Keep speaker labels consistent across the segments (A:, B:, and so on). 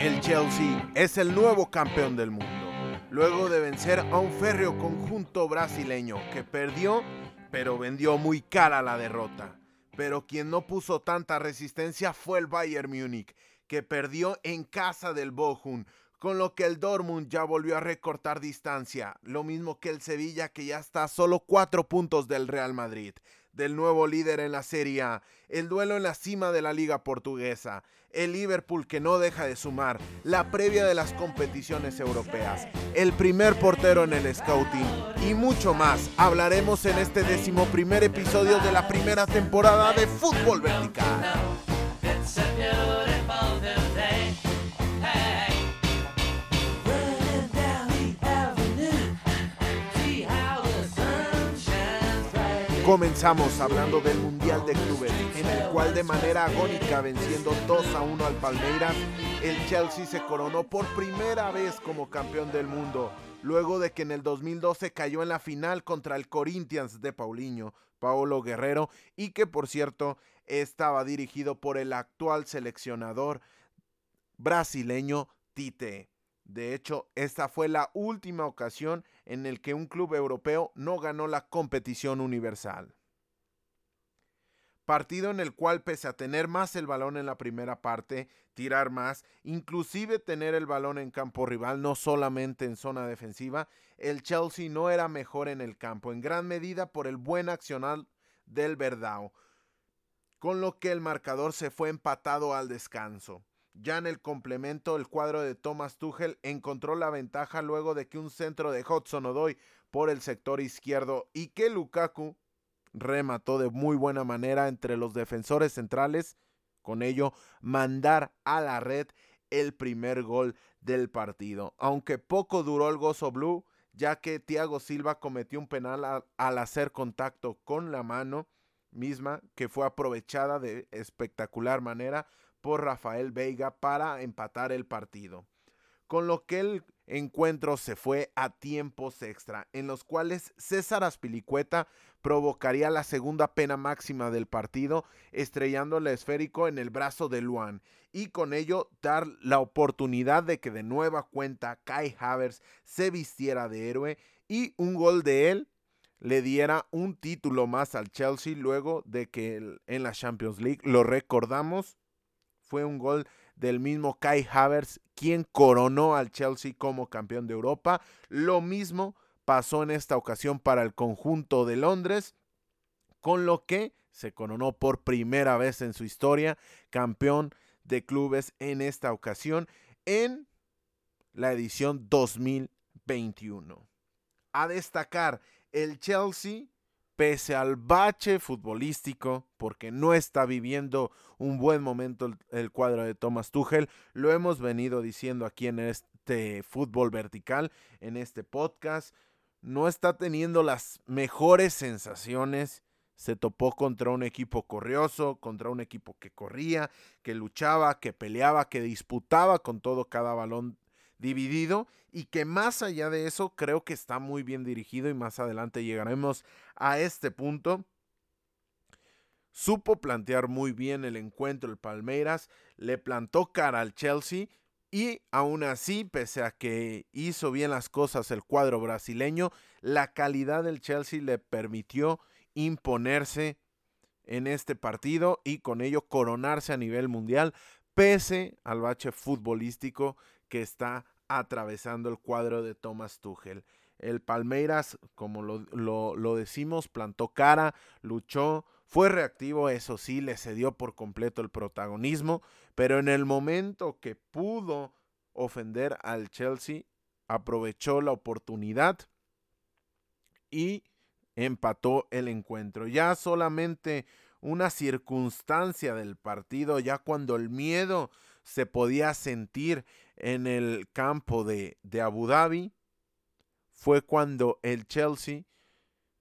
A: El Chelsea es el nuevo campeón del mundo, luego de vencer a un férreo conjunto brasileño que perdió, pero vendió muy cara la derrota. Pero quien no puso tanta resistencia fue el Bayern Múnich, que perdió en casa del Bochum, con lo que el Dortmund ya volvió a recortar distancia, lo mismo que el Sevilla que ya está a solo cuatro puntos del Real Madrid del nuevo líder en la Serie A, el duelo en la cima de la liga portuguesa, el Liverpool que no deja de sumar, la previa de las competiciones europeas, el primer portero en el scouting y mucho más hablaremos en este décimo primer episodio de la primera temporada de Fútbol Vertical. Comenzamos hablando del Mundial de Clubes, en el cual de manera agónica venciendo 2 a 1 al Palmeiras, el Chelsea se coronó por primera vez como campeón del mundo, luego de que en el 2012 cayó en la final contra el Corinthians de Paulinho, Paolo Guerrero, y que por cierto estaba dirigido por el actual seleccionador brasileño Tite. De hecho, esta fue la última ocasión en el que un club europeo no ganó la competición universal. Partido en el cual, pese a tener más el balón en la primera parte, tirar más, inclusive tener el balón en campo rival, no solamente en zona defensiva, el Chelsea no era mejor en el campo, en gran medida por el buen accional del Verdao, con lo que el marcador se fue empatado al descanso. Ya en el complemento, el cuadro de Thomas Tuchel encontró la ventaja luego de que un centro de Hudson Odoy por el sector izquierdo y que Lukaku remató de muy buena manera entre los defensores centrales, con ello mandar a la red el primer gol del partido. Aunque poco duró el gozo blue, ya que Thiago Silva cometió un penal al hacer contacto con la mano misma que fue aprovechada de espectacular manera por Rafael Veiga para empatar el partido. Con lo que el encuentro se fue a tiempos extra, en los cuales César Aspilicueta provocaría la segunda pena máxima del partido, estrellando el esférico en el brazo de Luan, y con ello dar la oportunidad de que de nueva cuenta Kai Havers se vistiera de héroe y un gol de él le diera un título más al Chelsea luego de que en la Champions League, lo recordamos, fue un gol del mismo Kai Havertz, quien coronó al Chelsea como campeón de Europa. Lo mismo pasó en esta ocasión para el conjunto de Londres, con lo que se coronó por primera vez en su historia campeón de clubes en esta ocasión en la edición 2021. A destacar, el Chelsea pese al bache futbolístico, porque no está viviendo un buen momento el, cuadro de Thomas Tuchel, lo hemos venido diciendo aquí en este fútbol vertical, en este podcast, no está teniendo las mejores sensaciones. Se topó contra un equipo corrioso, contra un equipo que corría, que luchaba, que peleaba, que disputaba con todo cada balón dividido y que más allá de eso creo que está muy bien dirigido y más adelante llegaremos a este punto. Supo plantear muy bien el encuentro el Palmeiras, le plantó cara al Chelsea y aún así, pese a que hizo bien las cosas el cuadro brasileño, la calidad del Chelsea le permitió imponerse en este partido y con ello coronarse a nivel mundial, pese al bache futbolístico que está atravesando el cuadro de Thomas Tuchel. El Palmeiras, como lo, decimos, plantó cara, luchó, fue reactivo, eso sí, le cedió por completo el protagonismo, pero en el momento que pudo ofender al Chelsea, aprovechó la oportunidad y empató el encuentro. Ya solamente una circunstancia del partido, ya cuando el miedo se podía sentir en el campo de, de Abu Dhabi, fue cuando el Chelsea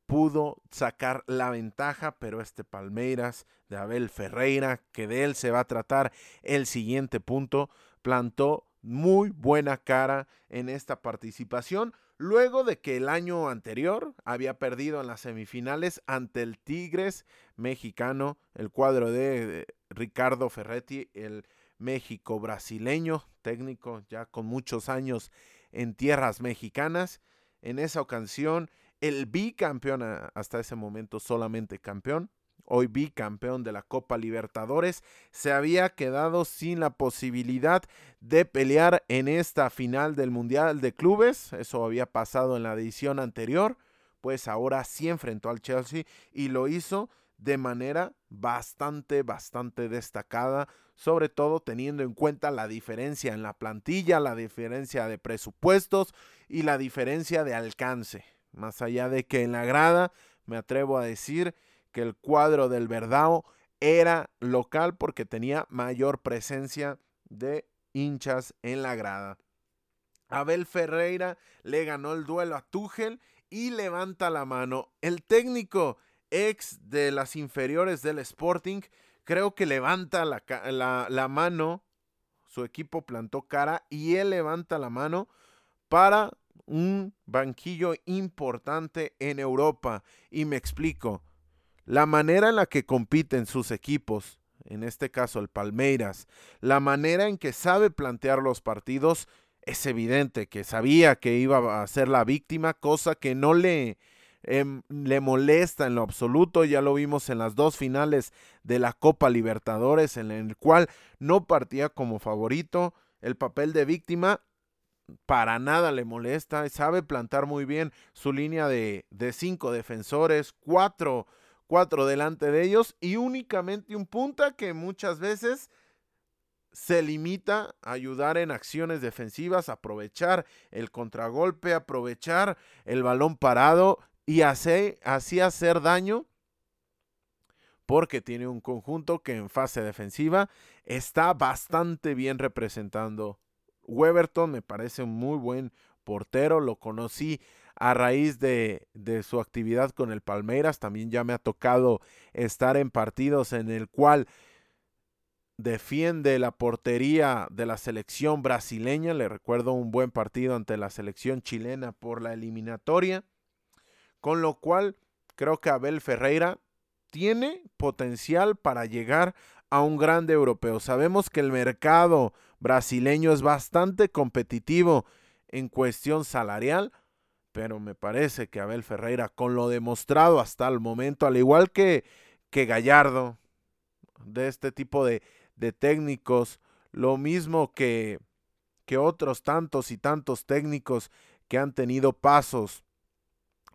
A: pudo sacar la ventaja, pero este Palmeiras de Abel Ferreira, que de él se va a tratar el siguiente punto, plantó muy buena cara en esta participación, luego de que el año anterior había perdido en las semifinales ante el Tigres mexicano, el cuadro de Ricardo Ferretti, el México brasileño, técnico ya con muchos años en tierras mexicanas. En esa ocasión, el bicampeón hasta ese momento solamente campeón, hoy bicampeón de la Copa Libertadores, se había quedado sin la posibilidad de pelear en esta final del Mundial de Clubes. Eso había pasado en la edición anterior, pues ahora sí enfrentó al Chelsea y lo hizo de manera bastante, bastante destacada, sobre todo teniendo en cuenta la diferencia en la plantilla, la diferencia de presupuestos y la diferencia de alcance. Más allá de que en la grada, me atrevo a decir que el cuadro del Verdao era local porque tenía mayor presencia de hinchas en la grada. Abel Ferreira le ganó el duelo a Tuchel y levanta la mano. El técnico ex de las inferiores del Sporting, creo que levanta la, la, mano, su equipo plantó cara y él levanta la mano para un banquillo importante en Europa. Y me explico, la manera en la que compiten sus equipos, en este caso el Palmeiras, la manera en que sabe plantear los partidos, es evidente que sabía que iba a ser la víctima, cosa que no le, Em, le molesta en lo absoluto. Ya lo vimos en las dos finales de la Copa Libertadores, en el cual no partía como favorito. El papel de víctima para nada le molesta. Sabe plantar muy bien su línea de, de cinco defensores, cuatro, cuatro delante de ellos y únicamente un punta que muchas veces se limita a ayudar en acciones defensivas, aprovechar el contragolpe, aprovechar el balón parado y así, así hacer daño porque tiene un conjunto que en fase defensiva está bastante bien representando. Weberton me parece un muy buen portero, lo conocí a raíz de, de, su actividad con el Palmeiras, también ya me ha tocado estar en partidos en el cual defiende la portería de la selección brasileña, le recuerdo un buen partido ante la selección chilena por la eliminatoria. Con lo cual, creo que Abel Ferreira tiene potencial para llegar a un grande europeo. Sabemos que el mercado brasileño es bastante competitivo en cuestión salarial, pero me parece que Abel Ferreira, con lo demostrado hasta el momento, al igual que, que Gallardo, de este tipo de, de técnicos, lo mismo que, que otros tantos y tantos técnicos que han tenido pasos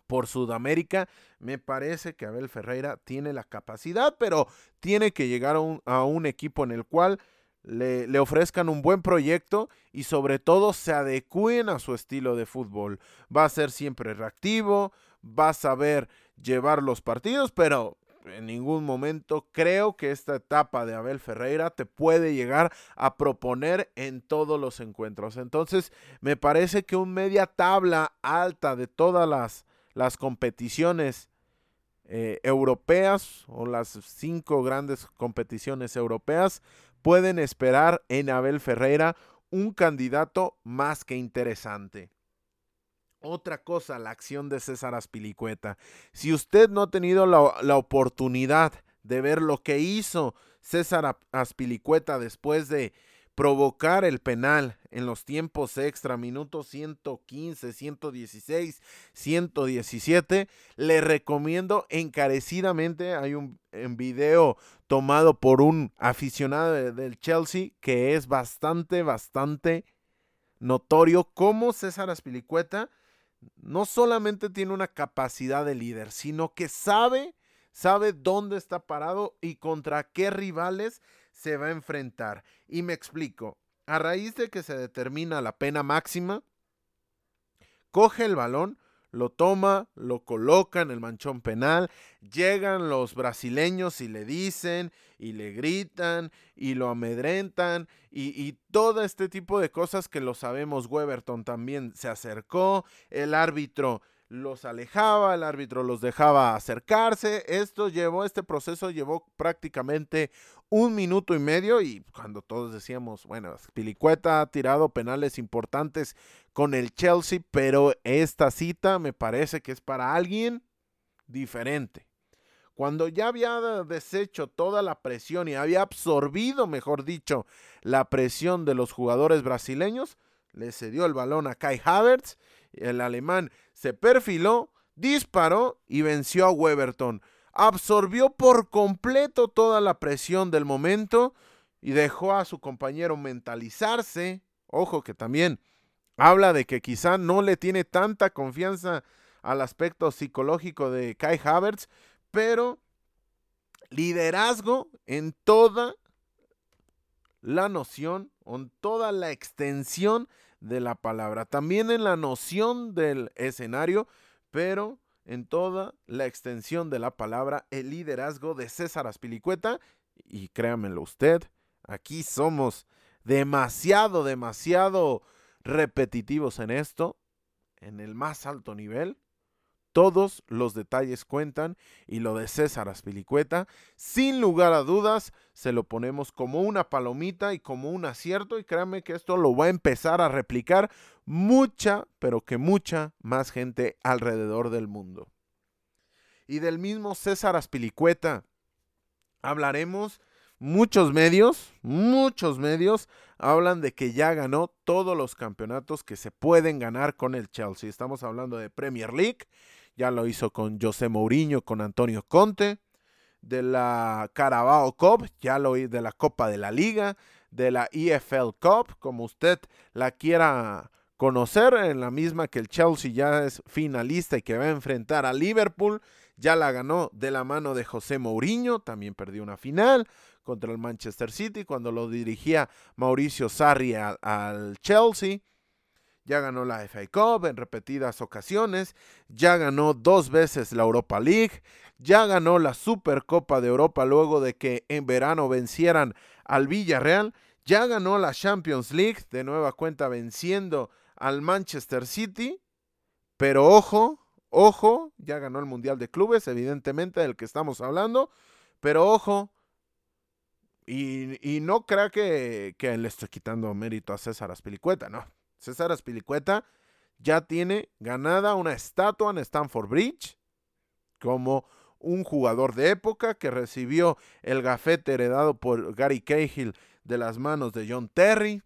A: por Sudamérica. Me parece que Abel Ferreira tiene la capacidad, pero tiene que llegar a un, equipo en el cual le, le, ofrezcan un buen proyecto y sobre todo se adecúen a su estilo de fútbol. Va a ser siempre reactivo, va a saber llevar los partidos, pero en ningún momento creo que esta etapa de Abel Ferreira te puede llegar a proponer en todos los encuentros. Entonces, me parece que un media tabla alta de todas las las competiciones eh, europeas o las cinco grandes competiciones europeas pueden esperar en Abel Ferreira un candidato más que interesante. Otra cosa, la acción de César Aspilicueta. Si usted no ha tenido la, la oportunidad de ver lo que hizo César Aspilicueta después de provocar el penal en los tiempos extra, minutos 115, 116, 117, le recomiendo encarecidamente, hay un video tomado por un aficionado del Chelsea que es bastante, bastante notorio cómo César Aspilicueta no solamente tiene una capacidad de líder, sino que sabe, sabe dónde está parado y contra qué rivales se va a enfrentar. Y me explico. A raíz de que se determina la pena máxima, coge el balón, lo toma, lo coloca en el manchón penal, llegan los brasileños y le dicen y le gritan y lo amedrentan y, y, todo este tipo de cosas que lo sabemos. Weberton también se acercó, el árbitro los alejaba, el árbitro los dejaba acercarse. Esto llevó, este proceso llevó prácticamente un minuto y medio y cuando todos decíamos, bueno, Pilicueta ha tirado penales importantes con el Chelsea, pero esta cita me parece que es para alguien diferente. cuando ya había deshecho toda la presión y había absorbido, mejor dicho, la presión de los jugadores brasileños, le cedió el balón a Kai Havertz, el alemán se perfiló, disparó y venció a Weberton. Absorbió por completo toda la presión del momento y dejó a su compañero mentalizarse. Ojo que también habla de que quizá no le tiene tanta confianza al aspecto psicológico de Kai Havertz, pero liderazgo en toda la noción, en toda la extensión de la palabra, también en la noción del escenario, pero en toda la extensión de la palabra, el liderazgo de César Aspilicueta, y créamelo usted, aquí somos demasiado, demasiado repetitivos en esto, en el más alto nivel, todos los detalles cuentan y lo de César Aspilicueta, sin lugar a dudas, se lo ponemos como una palomita y como un acierto y créanme que esto lo va a empezar a replicar mucha, pero que mucha más gente alrededor del mundo. Y del mismo César Aspilicueta hablaremos muchos medios, muchos medios hablan de que ya ganó todos los campeonatos que se pueden ganar con el Chelsea. Estamos hablando de Premier League, ya lo hizo con José Mourinho, con Antonio Conte, de la Carabao Cup, ya lo hizo de la Copa de la Liga, de la EFL Cup, como usted la quiera conocer, en la misma que el Chelsea ya es finalista y que va a enfrentar a Liverpool, ya la ganó de la mano de José Mourinho, también perdió una final contra el Manchester City cuando lo dirigía Mauricio Sarri al Chelsea ya ganó la FA Cup en repetidas ocasiones, ya ganó dos veces la Europa League, ya ganó la Supercopa de Europa luego de que en verano vencieran al Villarreal, ya ganó la Champions League de nueva cuenta venciendo al Manchester City, pero ojo, ojo, ya ganó el Mundial de Clubes, evidentemente del que estamos hablando, pero ojo, y, no crea que, que le estoy quitando mérito a César Aspilicueta, no, César Aspilicueta ya tiene ganada una estatua en Stanford Bridge como un jugador de época que recibió el gafete heredado por Gary Cahill de las manos de John Terry,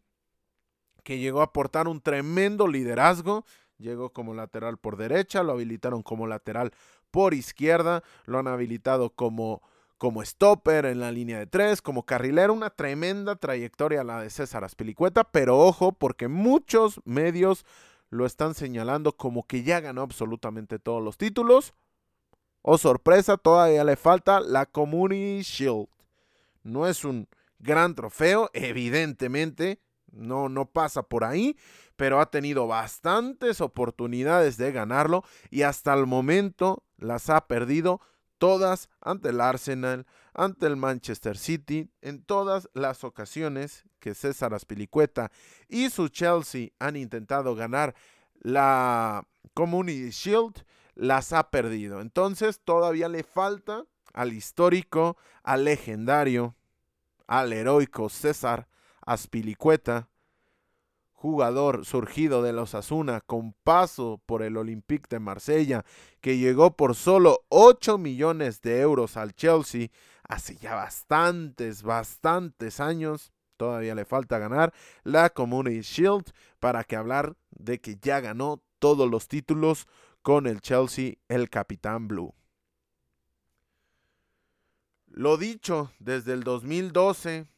A: que llegó a aportar un tremendo liderazgo, llegó como lateral por derecha, lo habilitaron como lateral por izquierda, lo han habilitado como como stopper en la línea de tres, como carrilero, una tremenda trayectoria la de César Aspilicueta, pero ojo porque muchos medios lo están señalando como que ya ganó absolutamente todos los títulos. Oh sorpresa, todavía le falta la Community Shield. No es un gran trofeo, evidentemente, no, no pasa por ahí, pero ha tenido bastantes oportunidades de ganarlo y hasta el momento las ha perdido todas ante el Arsenal, ante el Manchester City, en todas las ocasiones que César Aspilicueta y su Chelsea han intentado ganar la Community Shield, las ha perdido. Entonces todavía le falta al histórico, al legendario, al heroico César Aspilicueta jugador surgido de los Asuna con paso por el Olympique de Marsella, que llegó por solo 8 millones de euros al Chelsea hace ya bastantes, bastantes años. Todavía le falta ganar la Community Shield para que hablar de que ya ganó todos los títulos con el Chelsea, el capitán Blue. Lo dicho, desde el 2012,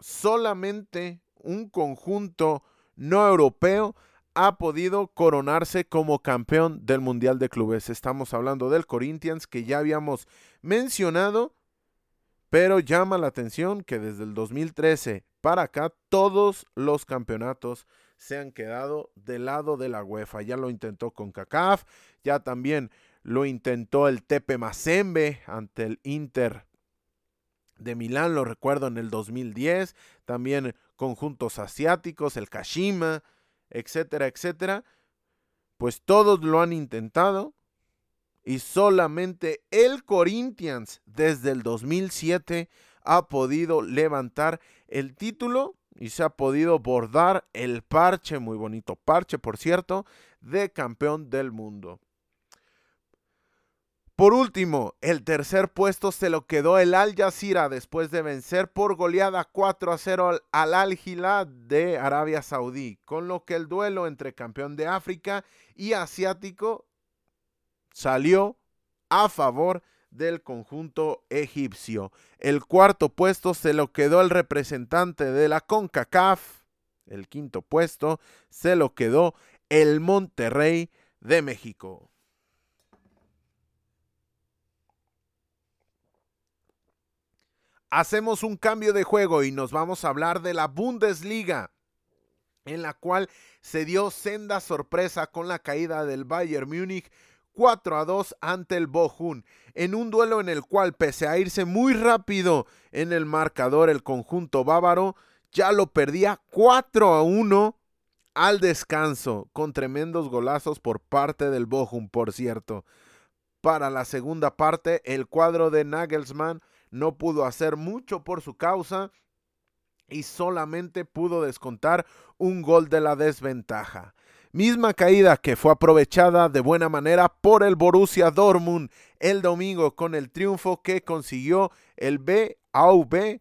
A: solamente un conjunto no europeo ha podido coronarse como campeón del Mundial de Clubes. Estamos hablando del Corinthians que ya habíamos mencionado, pero llama la atención que desde el 2013 para acá todos los campeonatos se han quedado del lado de la UEFA. Ya lo intentó con CACAF, ya también lo intentó el Tepe Mazembe ante el Inter de Milán, lo recuerdo en el 2010, también conjuntos asiáticos, el Kashima, etcétera, etcétera, pues todos lo han intentado y solamente el Corinthians desde el 2007 ha podido levantar el título y se ha podido bordar el parche, muy bonito parche por cierto, de campeón del mundo. Por último, el tercer puesto se lo quedó el Al Jazeera después de vencer por goleada 4 a 0 al Al Hilal de Arabia Saudí, con lo que el duelo entre campeón de África y asiático salió a favor del conjunto egipcio. El cuarto puesto se lo quedó el representante de la CONCACAF. El quinto puesto se lo quedó el Monterrey de México. Hacemos un cambio de juego y nos vamos a hablar de la Bundesliga, en la cual se dio senda sorpresa con la caída del Bayern Múnich 4 a 2 ante el Bochum, en un duelo en el cual, pese a irse muy rápido en el marcador, el conjunto bávaro ya lo perdía 4 a 1 al descanso, con tremendos golazos por parte del Bochum, por cierto. Para la segunda parte, el cuadro de Nagelsmann no pudo hacer mucho por su causa y solamente pudo descontar un gol de la desventaja. Misma caída que fue aprovechada de buena manera por el Borussia Dortmund el domingo con el triunfo que consiguió el BAV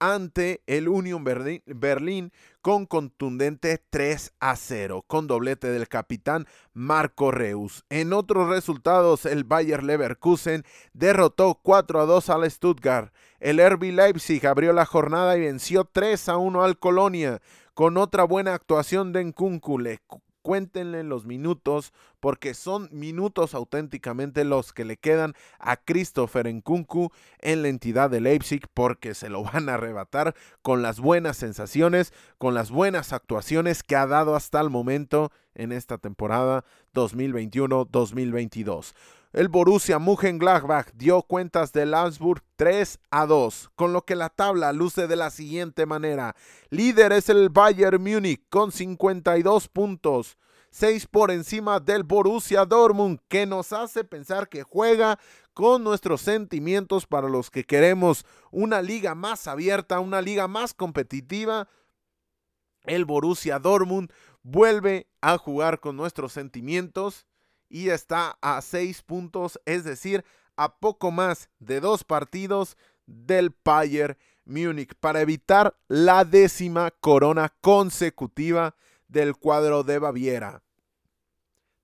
A: ante el Union Berlín con contundente 3 a 0, con doblete del capitán Marco Reus. En otros resultados, el Bayer Leverkusen derrotó 4 a 2 al Stuttgart. El RB Leipzig abrió la jornada y venció 3 a 1 al Colonia, con otra buena actuación de Nkunku cuéntenle los minutos, porque son minutos auténticamente los que le quedan a Christopher Nkunku en la entidad de Leipzig, porque se lo van a arrebatar con las buenas sensaciones, con las buenas actuaciones que ha dado hasta el momento en esta temporada 2021-2022. El Borussia Mönchengladbach dio cuentas del Augsburg 3 a 2, con lo que la tabla luce de la siguiente manera. Líder es el Bayern Múnich con 52 puntos, 6 por encima del Borussia Dortmund, que nos hace pensar que juega con nuestros sentimientos para los que queremos una liga más abierta, una liga más competitiva. El Borussia Dortmund vuelve a jugar con nuestros sentimientos y está a seis puntos, es decir, a poco más de dos partidos del Bayern Múnich para evitar la décima corona consecutiva del cuadro de Baviera.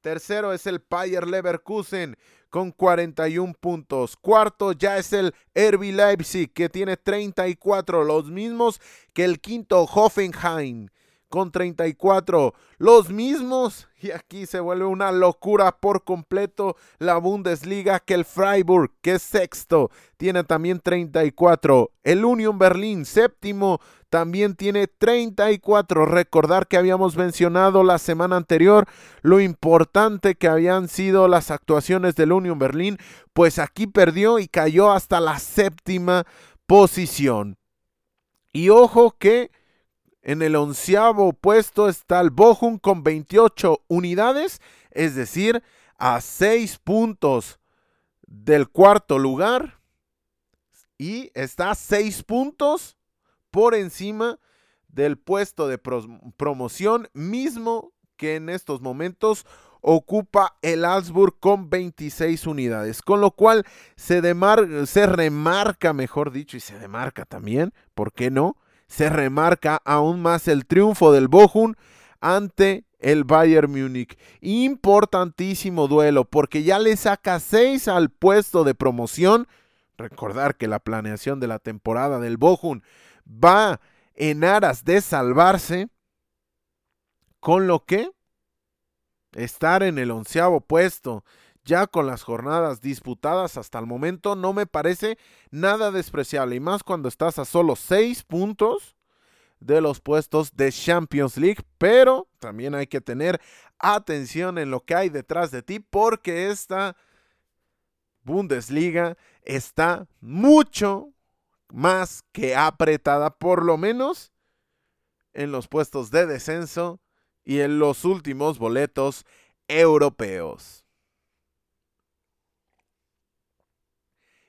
A: Tercero es el Bayer Leverkusen con 41 puntos. Cuarto ya es el RB Leipzig que tiene 34, los mismos que el quinto Hoffenheim con 34. Los mismos, y aquí se vuelve una locura por completo la Bundesliga, que el Freiburg, que es sexto, tiene también 34. El Union Berlin, séptimo, también tiene 34. Recordar que habíamos mencionado la semana anterior lo importante que habían sido las actuaciones del Union Berlin, pues aquí perdió y cayó hasta la séptima posición. Y ojo que en el onceavo puesto está el Bochum con 28 unidades, es decir, a 6 puntos del cuarto lugar. Y está a 6 puntos por encima del puesto de promoción mismo que en estos momentos ocupa el Augsburg con 26 unidades, con lo cual se, se remarca, mejor dicho, y se demarca también, ¿por qué no? Se remarca aún más el triunfo del Bochum ante el Bayern Múnich. Importantísimo duelo porque ya le saca 6 al puesto de promoción. Recordar que la planeación de la temporada del Bochum va en aras de salvarse, con lo que estar en el onceavo puesto ya con las jornadas disputadas hasta el momento no me parece nada despreciable y más cuando estás a solo 6 puntos de los puestos de Champions League, pero también hay que tener atención en lo que hay detrás de ti porque esta Bundesliga está mucho más que apretada, por lo menos en los puestos de descenso y en los últimos boletos europeos.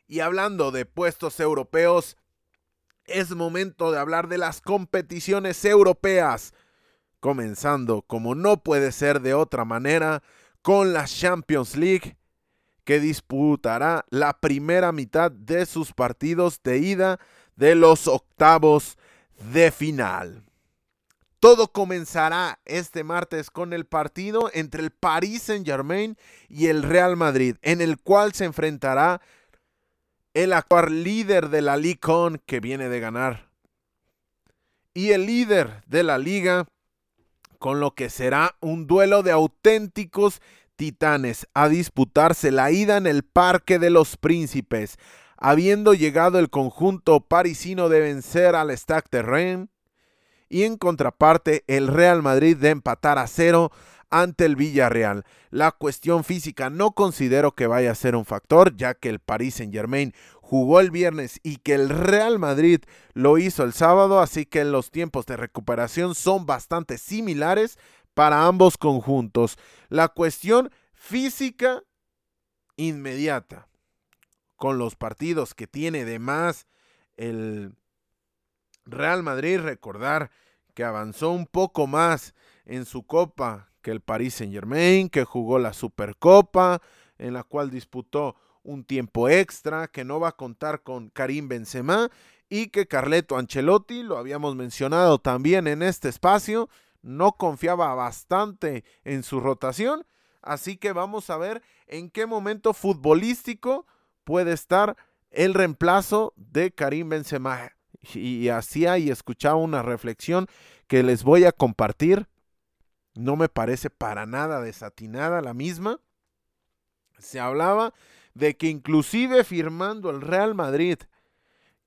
A: Y hablando de puestos europeos, es momento de hablar de las competiciones europeas, comenzando como no puede ser de otra manera con la Champions League, que disputará la primera mitad de sus partidos de ida de los octavos de final. Todo comenzará este martes con el partido entre el Paris Saint-Germain y el Real Madrid, en el cual se enfrentará el actual líder de la Ligue que viene de ganar. Y el líder de la liga, con lo que será un duelo de auténticos titanes a disputarse la ida en el Parque de los Príncipes, habiendo llegado el conjunto parisino de vencer al Stade de Rennes y en contraparte el Real Madrid de empatar a cero ante el Villarreal. La cuestión física no considero que vaya a ser un factor, ya que el Paris Saint Germain jugó el viernes y que el Real Madrid lo hizo el sábado, así que los tiempos de recuperación son bastante similares para ambos conjuntos. La cuestión física inmediata, con los partidos que tiene de más el Real Madrid, recordar que avanzó un poco más en su copa que el Paris Saint Germain, que jugó la Supercopa, en la cual disputó un tiempo extra, que no va a contar con Karim Benzema y que Carleto Ancelotti, lo habíamos mencionado también en este espacio, no confiaba bastante en su rotación, así que vamos a ver en qué momento futbolístico puede estar el reemplazo de Karim Benzema. Y hacía y escuchaba una reflexión que les voy a compartir no me parece para nada desatinada la misma. Se hablaba de que inclusive firmando el Real Madrid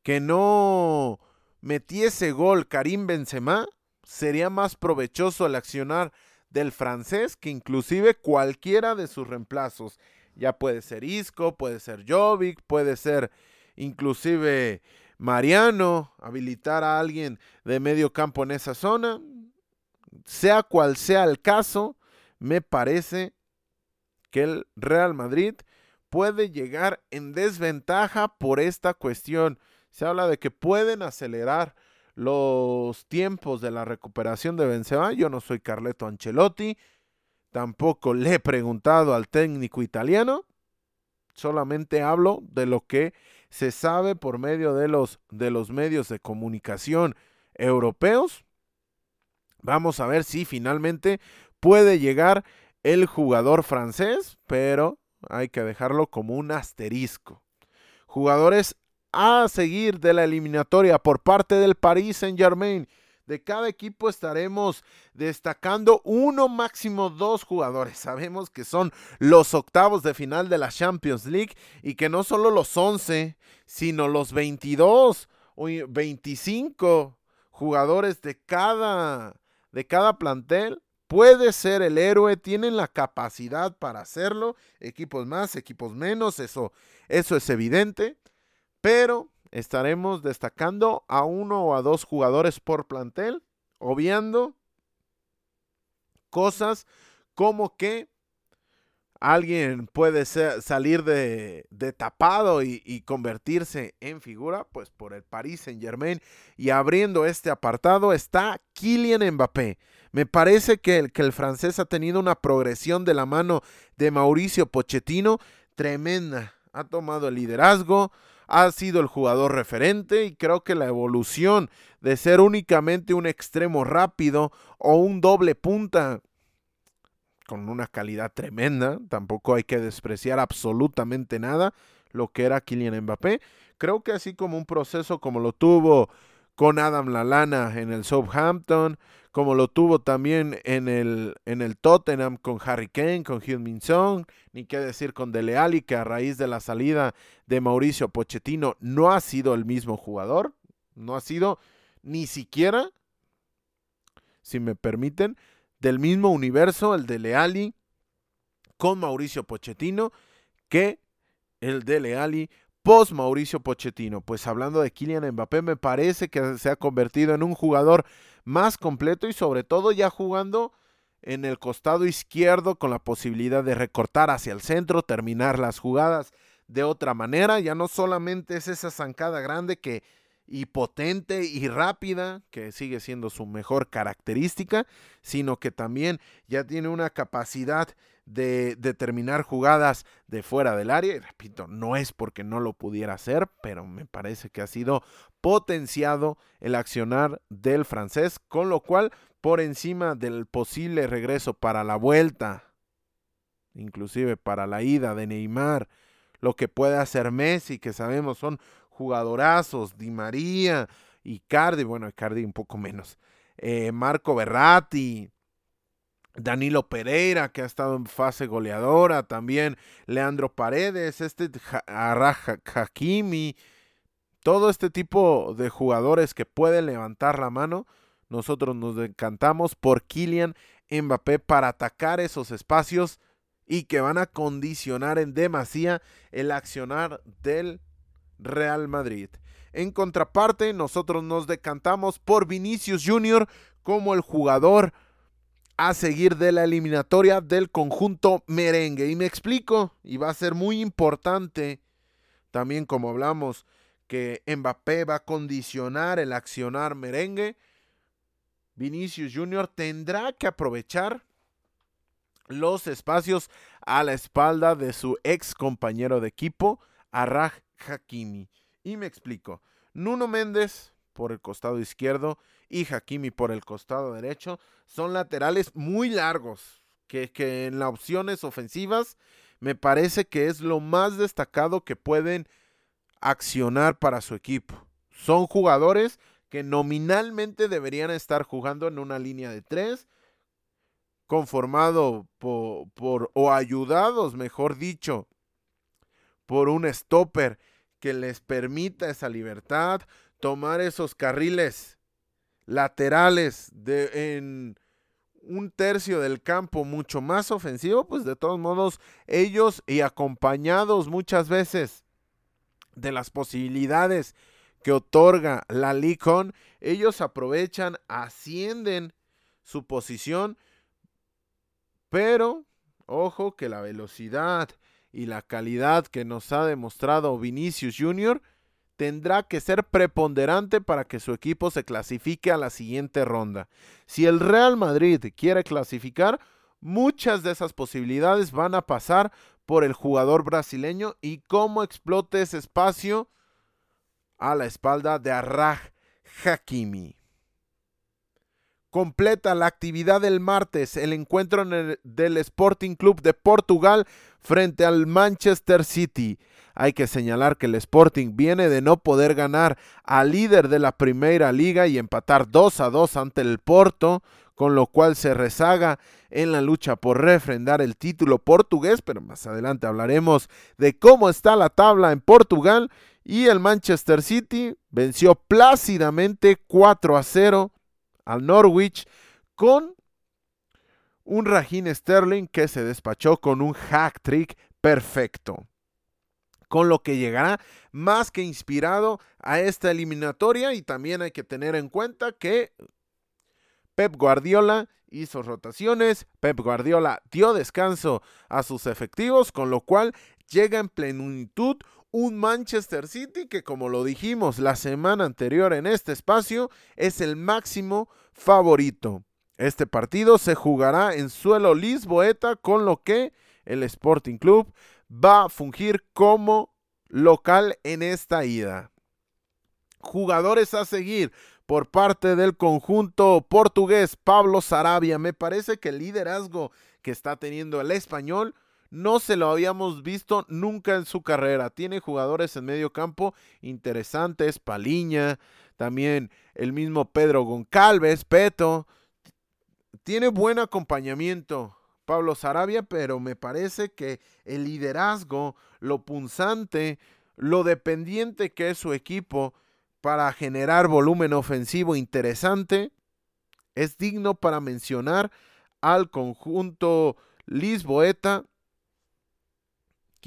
A: que no metiese gol Karim Benzema, sería más provechoso el accionar del francés que inclusive cualquiera de sus reemplazos. Ya puede ser Isco, puede ser Jovic, puede ser inclusive Mariano, habilitar a alguien de medio campo en esa zona sea cual sea el caso, me parece que el Real Madrid puede llegar en desventaja por esta cuestión. Se habla de que pueden acelerar los tiempos de la recuperación de Benzema. Yo no soy Carleto Ancelotti, tampoco le he preguntado al técnico italiano. Solamente hablo de lo que se sabe por medio de los, de los medios de comunicación europeos Vamos a ver si finalmente puede llegar el jugador francés, pero hay que dejarlo como un asterisco. Jugadores a seguir de la eliminatoria por parte del Paris Saint Germain. De cada equipo estaremos destacando uno, máximo dos jugadores. Sabemos que son los octavos de final de la Champions League y que no solo los 11, sino los 22 o 25 jugadores de cada de cada plantel puede ser el héroe, tienen la capacidad para hacerlo, equipos más, equipos menos, eso, eso es evidente, pero estaremos destacando a uno o a dos jugadores por plantel, obviando cosas como que alguien puede salir de, tapado y, convertirse en figura, pues por el Paris Saint Germain. Y abriendo este apartado está Kylian Mbappé. Me parece que el, que el francés ha tenido una progresión de la mano de Mauricio Pochettino tremenda. Ha tomado el liderazgo, ha sido el jugador referente y creo que la evolución de ser únicamente un extremo rápido o un doble punta con una calidad tremenda, tampoco hay que despreciar absolutamente nada lo que era Kylian Mbappé. Creo que así como un proceso como lo tuvo con Adam Lalana en el Southampton, como lo tuvo también en el, en el Tottenham con Harry Kane, con Hugh Min Song, ni qué decir con Dele Alli, que a raíz de la salida de Mauricio Pochettino no ha sido el mismo jugador, no ha sido ni siquiera, si me permiten, del mismo universo, el de Leali, con Mauricio Pochettino, que el de Leali post Mauricio Pochettino. Pues hablando de Kylian Mbappé, me parece que se ha convertido en un jugador más completo y sobre todo ya jugando en el costado izquierdo con la posibilidad de recortar hacia el centro, terminar las jugadas de otra manera. Ya no solamente es esa zancada grande que y potente y rápida, que sigue siendo su mejor característica, sino que también ya tiene una capacidad de determinar jugadas de fuera del área. Y repito, no es porque no lo pudiera hacer, pero me parece que ha sido potenciado el accionar del francés, con lo cual por encima del posible regreso para la vuelta, inclusive para la ida de Neymar, lo que puede hacer Messi, que sabemos son jugadorazos, Di María, Icardi, bueno, Icardi un poco menos, eh, Marco Berratti, Danilo Pereira, que ha estado en fase goleadora, también Leandro Paredes, este Arraja Hakimi, todo este tipo de jugadores que pueden levantar la mano, nosotros nos encantamos por Kylian Mbappé para atacar esos espacios y que van a condicionar en demasía el accionar del Real Madrid. En contraparte, nosotros nos decantamos por Vinicius Jr. como el jugador a seguir de la eliminatoria del conjunto merengue. Y me explico, y va a ser muy importante también como hablamos que Mbappé va a condicionar el accionar merengue. Vinicius Jr. tendrá que aprovechar los espacios a la espalda de su ex compañero de equipo, Arraj Hakimi. Y me explico. Nuno Méndez por el costado izquierdo y Hakimi por el costado derecho son laterales muy largos que, que en las opciones ofensivas me parece que es lo más destacado que pueden accionar para su equipo. Son jugadores que nominalmente deberían estar jugando en una línea de tres conformado por, o ayudados, mejor dicho, por un stopper que les permita esa libertad, tomar esos carriles laterales en un tercio del campo mucho más ofensivo, pues de todos modos ellos y acompañados muchas veces de las posibilidades que otorga la Licon, ellos aprovechan, ascienden su posición pero, ojo que la velocidad y la calidad que nos ha demostrado Vinicius Jr. tendrá que ser preponderante para que su equipo se clasifique a la siguiente ronda. Si el Real Madrid quiere clasificar, muchas de esas posibilidades van a pasar por el jugador brasileño y cómo explote ese espacio a la espalda de Arraj Hakimi completa la actividad del martes, el encuentro del Sporting Club de Portugal frente al Manchester City. Hay que señalar que el Sporting viene de no poder ganar al líder de la Primera Liga y empatar 2 a 2 ante el Porto, con lo cual se rezaga en la lucha por refrendar el título portugués, pero más adelante hablaremos de cómo está la tabla en Portugal y el Manchester City venció plácidamente 4 a 0 al Norwich con un Raheem Sterling que se despachó con un hack trick perfecto. Con lo que llegará más que inspirado a esta eliminatoria y también hay que tener en cuenta que Pep Guardiola hizo rotaciones, Pep Guardiola dio descanso a sus efectivos, con lo cual llega en plenitud un Manchester City que como lo dijimos la semana anterior en este espacio es el máximo favorito. Este partido se jugará en suelo lisboeta con lo que el Sporting Club va a fungir como local en esta ida. Jugadores a seguir por parte del conjunto portugués Pablo Sarabia. Me parece que el liderazgo que está teniendo el español no se lo habíamos visto nunca en su carrera. Tiene jugadores en medio campo interesantes, Paliña, también el mismo Pedro Goncalves, Peto. Tiene buen acompañamiento Pablo Sarabia, pero me parece que el liderazgo, lo punzante, lo dependiente que es su equipo para generar volumen ofensivo interesante, es digno para mencionar al conjunto Lisboeta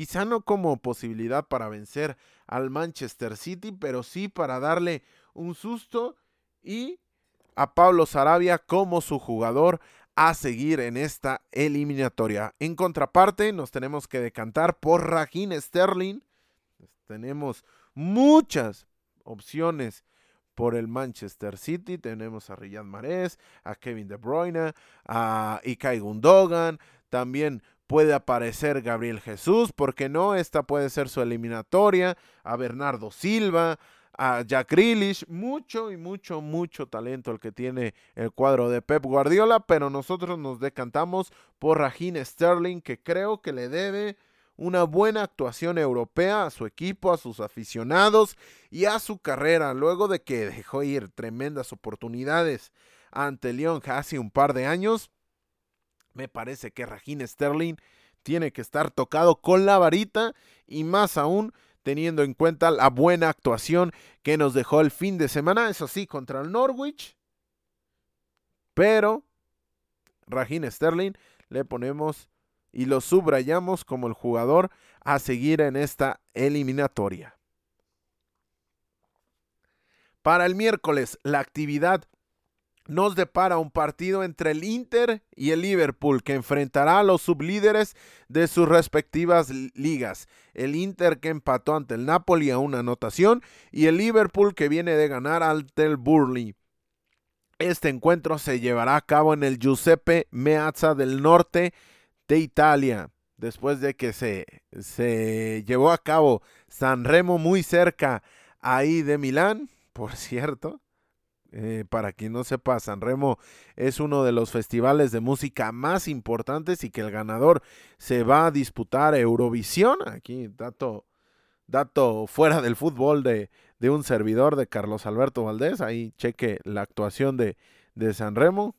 A: Quizá no como posibilidad para vencer al Manchester City, pero sí para darle un susto y a Pablo Sarabia como su jugador a seguir en esta eliminatoria. En contraparte, nos tenemos que decantar por Raheem Sterling. Tenemos muchas opciones por el Manchester City. Tenemos a Riyad Mahrez, a Kevin De Bruyne, a Ikai Gundogan, también puede aparecer Gabriel Jesús, porque no, esta puede ser su eliminatoria, a Bernardo Silva, a Jack Grealish, mucho y mucho, mucho talento el que tiene el cuadro de Pep Guardiola, pero nosotros nos decantamos por Raheem Sterling, que creo que le debe una buena actuación europea a su equipo, a sus aficionados y a su carrera, luego de que dejó ir tremendas oportunidades ante León hace un par de años. Me parece que Raheem Sterling tiene que estar tocado con la varita y más aún teniendo en cuenta la buena actuación que nos dejó el fin de semana, eso sí, contra el Norwich. Pero Raheem Sterling le ponemos y lo subrayamos como el jugador a seguir en esta eliminatoria. Para el miércoles, la actividad nos depara un partido entre el Inter y el Liverpool que enfrentará a los sublíderes de sus respectivas ligas. El Inter que empató ante el Napoli a una anotación y el Liverpool que viene de ganar ante el Burley. Este encuentro se llevará a cabo en el Giuseppe Meazza del norte de Italia, después de que se, se llevó a cabo San Remo muy cerca ahí de Milán, por cierto. Eh, para quien no sepa, San Remo es uno de los festivales de música más importantes y que el ganador se va a disputar Eurovisión. Aquí, dato, dato fuera del fútbol de, de un servidor de Carlos Alberto Valdés. Ahí cheque la actuación de, de San Remo.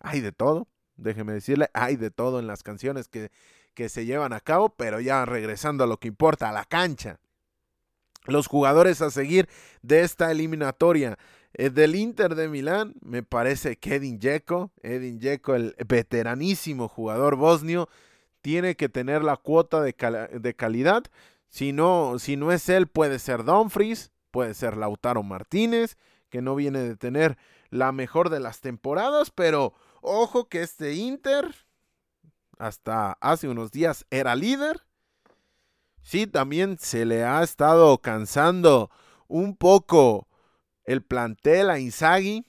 A: Hay de todo, déjeme decirle, hay de todo en las canciones que, que se llevan a cabo, pero ya regresando a lo que importa, a la cancha. Los jugadores a seguir de esta eliminatoria eh, del Inter de Milán, me parece que Edin Dzeko, Edin Dzeko, el veteranísimo jugador bosnio, tiene que tener la cuota de, de calidad. Si no, si no es él, puede ser Dumfries, puede ser Lautaro Martínez, que no viene de tener la mejor de las temporadas, pero ojo que este Inter hasta hace unos días era líder. Sí, también se le ha estado cansando un poco el plantel a Inzaghi,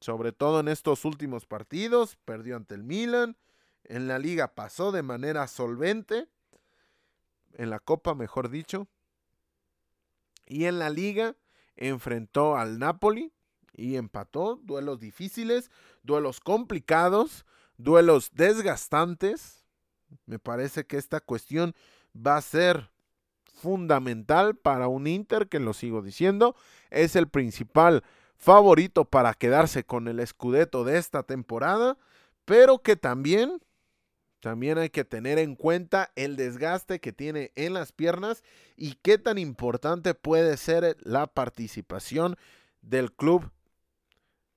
A: sobre todo en estos últimos partidos, perdió ante el Milan, en la liga pasó de manera solvente, en la copa mejor dicho, y en la liga enfrentó al Napoli y empató, duelos difíciles, duelos complicados, duelos desgastantes. Me parece que esta cuestión va a ser fundamental para un Inter, que lo sigo diciendo, es el principal favorito para quedarse con el escudeto de esta temporada, pero que también también hay que tener en cuenta el desgaste que tiene en las piernas y qué tan importante puede ser la participación del club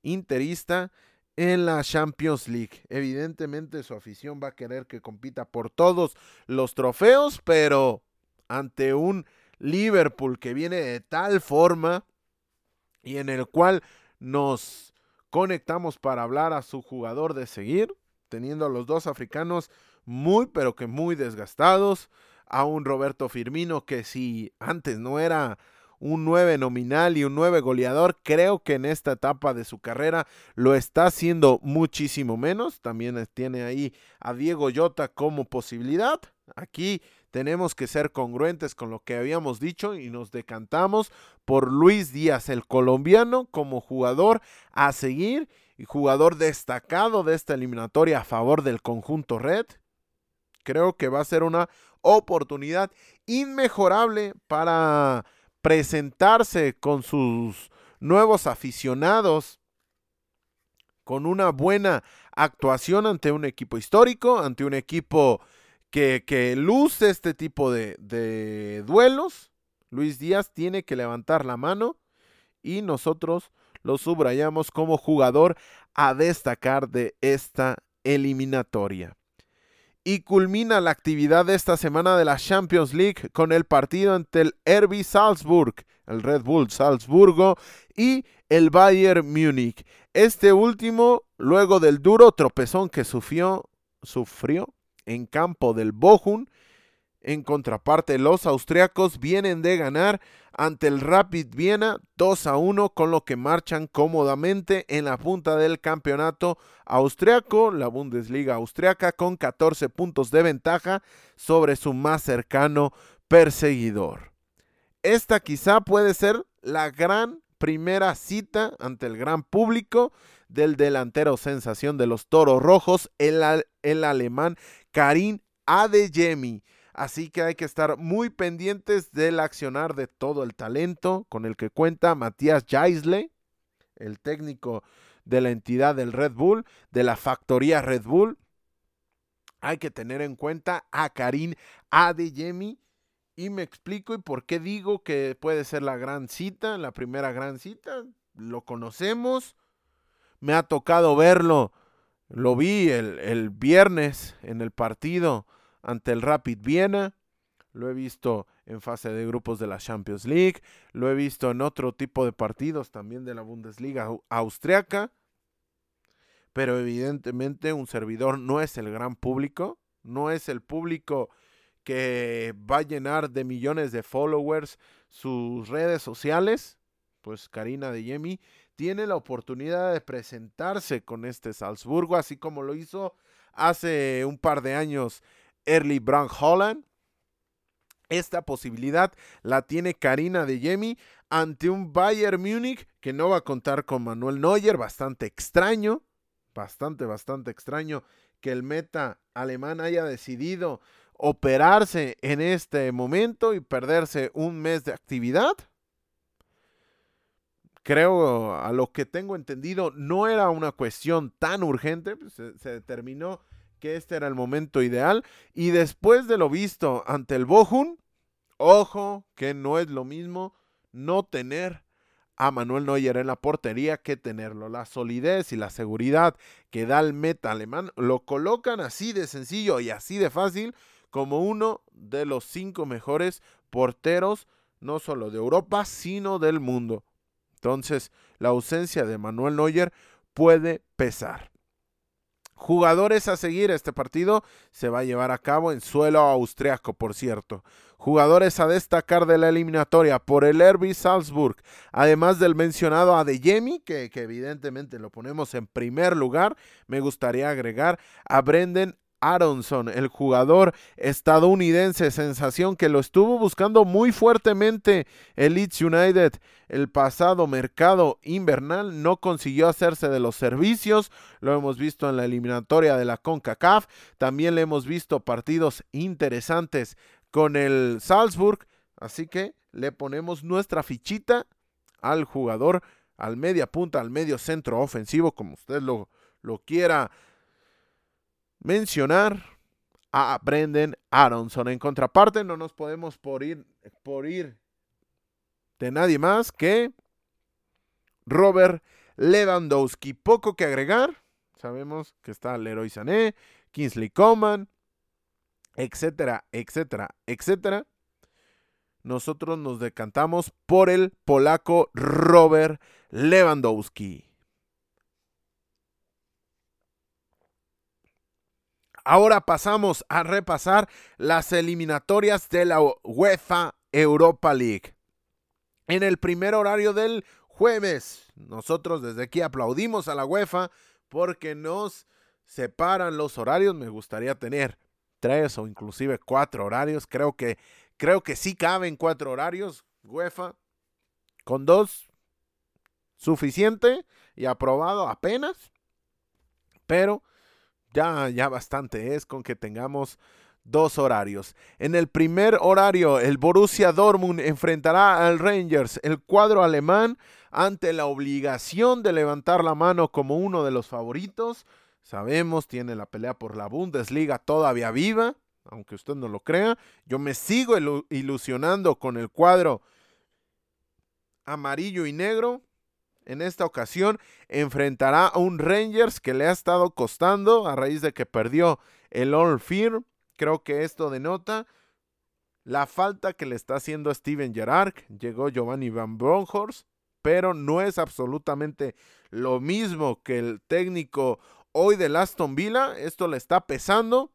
A: interista en la Champions League. Evidentemente su afición va a querer que compita por todos los trofeos, pero ante un Liverpool que viene de tal forma y en el cual nos conectamos para hablar a su jugador de seguir, teniendo a los dos africanos muy pero que muy desgastados, a un Roberto Firmino que si antes no era un 9 nominal y un 9 goleador, creo que en esta etapa de su carrera lo está haciendo muchísimo menos. También tiene ahí a Diego Llota como posibilidad. Aquí tenemos que ser congruentes con lo que habíamos dicho y nos decantamos por Luis Díaz, el colombiano, como jugador a seguir y jugador destacado de esta eliminatoria a favor del conjunto Red. Creo que va a ser una oportunidad inmejorable para presentarse con sus nuevos aficionados con una buena actuación ante un equipo histórico, ante un equipo que, luce este tipo de, duelos, Luis Díaz tiene que levantar la mano y nosotros lo subrayamos como jugador a destacar de esta eliminatoria. Y culmina la actividad de esta semana de la Champions League con el partido entre el RB Salzburg, el Red Bull Salzburgo y el Bayern Múnich. Este último, luego del duro tropezón que sufrió, sufrió en campo del Bochum En contraparte, los austriacos vienen de ganar ante el Rapid Viena 2 a 1, con lo que marchan cómodamente en la punta del campeonato austriaco, la Bundesliga austriaca, con 14 puntos de ventaja sobre su más cercano perseguidor. Esta quizá puede ser la gran primera cita ante el gran público del delantero sensación de los Toros Rojos, el, el alemán Karim Adeyemi Así que hay que estar muy pendientes del accionar de todo el talento con el que cuenta Matías Jaisle, el técnico de la entidad del Red Bull, de la factoría Red Bull. Hay que tener en cuenta a Karim Adeyemi. Y me explico y por qué digo que puede ser la gran cita, la primera gran cita. Lo conocemos. Me ha tocado verlo. Lo vi el, el viernes en el partido ante el Rapid Viena, lo he visto en fase de grupos de la Champions League, lo he visto en otro tipo de partidos también de la Bundesliga austriaca, pero evidentemente un servidor no es el gran público, no es el público que va a llenar de millones de followers sus redes sociales, pues Karina de Yemi tiene la oportunidad de presentarse con este Salzburgo, así como lo hizo hace un par de años Early Brown Holland. Esta posibilidad la tiene Karina de Yemi ante un Bayern Múnich que no va a contar con Manuel Neuer, bastante extraño, bastante, bastante extraño que el meta alemán haya decidido operarse en este momento y perderse un mes de actividad. Creo, a lo que tengo entendido, no era una cuestión tan urgente, pues, se, determinó que este era el momento ideal. Y después de lo visto ante el Bochum, ojo que no es lo mismo no tener a Manuel Neuer en la portería que tenerlo. La solidez y la seguridad que da el meta alemán lo colocan así de sencillo y así de fácil como uno de los cinco mejores porteros, no solo de Europa, sino del mundo. Entonces, la ausencia de Manuel Neuer puede pesar. Jugadores a seguir, este partido se va a llevar a cabo en suelo austriaco, por cierto. Jugadores a destacar de la eliminatoria por el Herbie Salzburg, además del mencionado Adeyemi, que, que evidentemente lo ponemos en primer lugar, me gustaría agregar a Brendan Aronson, el jugador estadounidense, sensación que lo estuvo buscando muy fuertemente el Leeds United el pasado mercado invernal, no consiguió hacerse de los servicios, lo hemos visto en la eliminatoria de la CONCACAF, también le hemos visto partidos interesantes con el Salzburg, así que le ponemos nuestra fichita al jugador, al media punta, al medio centro ofensivo, como usted lo, lo quiera mencionar a Brendan Aronson. En contraparte, no nos podemos por ir, por ir de nadie más que Robert Lewandowski. Poco que agregar. Sabemos que está Leroy Sané, Kingsley Coman, etcétera, etcétera, etcétera. Nosotros nos decantamos por el polaco Robert Lewandowski. Ahora pasamos a repasar las eliminatorias de la UEFA Europa League. En el primer horario del jueves, nosotros desde aquí aplaudimos a la UEFA porque nos separan los horarios. Me gustaría tener tres o inclusive cuatro horarios. Creo que, creo que sí caben cuatro horarios. UEFA con dos suficiente y aprobado apenas. Pero ya, ya bastante es con que tengamos dos horarios. En el primer horario, el Borussia Dortmund enfrentará al Rangers, el cuadro alemán, ante la obligación de levantar la mano como uno de los favoritos. Sabemos, tiene la pelea por la Bundesliga todavía viva, aunque usted no lo crea. Yo me sigo ilusionando con el cuadro amarillo y negro en esta ocasión enfrentará a un Rangers que le ha estado costando a raíz de que perdió el All Firm. Creo que esto denota la falta que le está haciendo Steven Gerrard. Llegó Giovanni Van Bronckhorst, pero no es absolutamente lo mismo que el técnico hoy de Aston Villa. Esto le está pesando.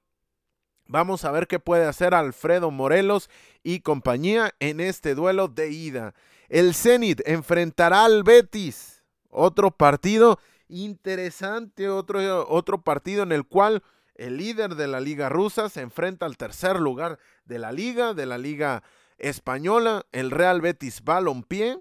A: Vamos a ver qué puede hacer Alfredo Morelos y compañía en este duelo de ida. El Zenit enfrentará al Betis. Otro partido interesante, otro, otro partido en el cual el líder de la liga rusa se enfrenta al tercer lugar de la liga, de la liga española, el Real Betis Balompié,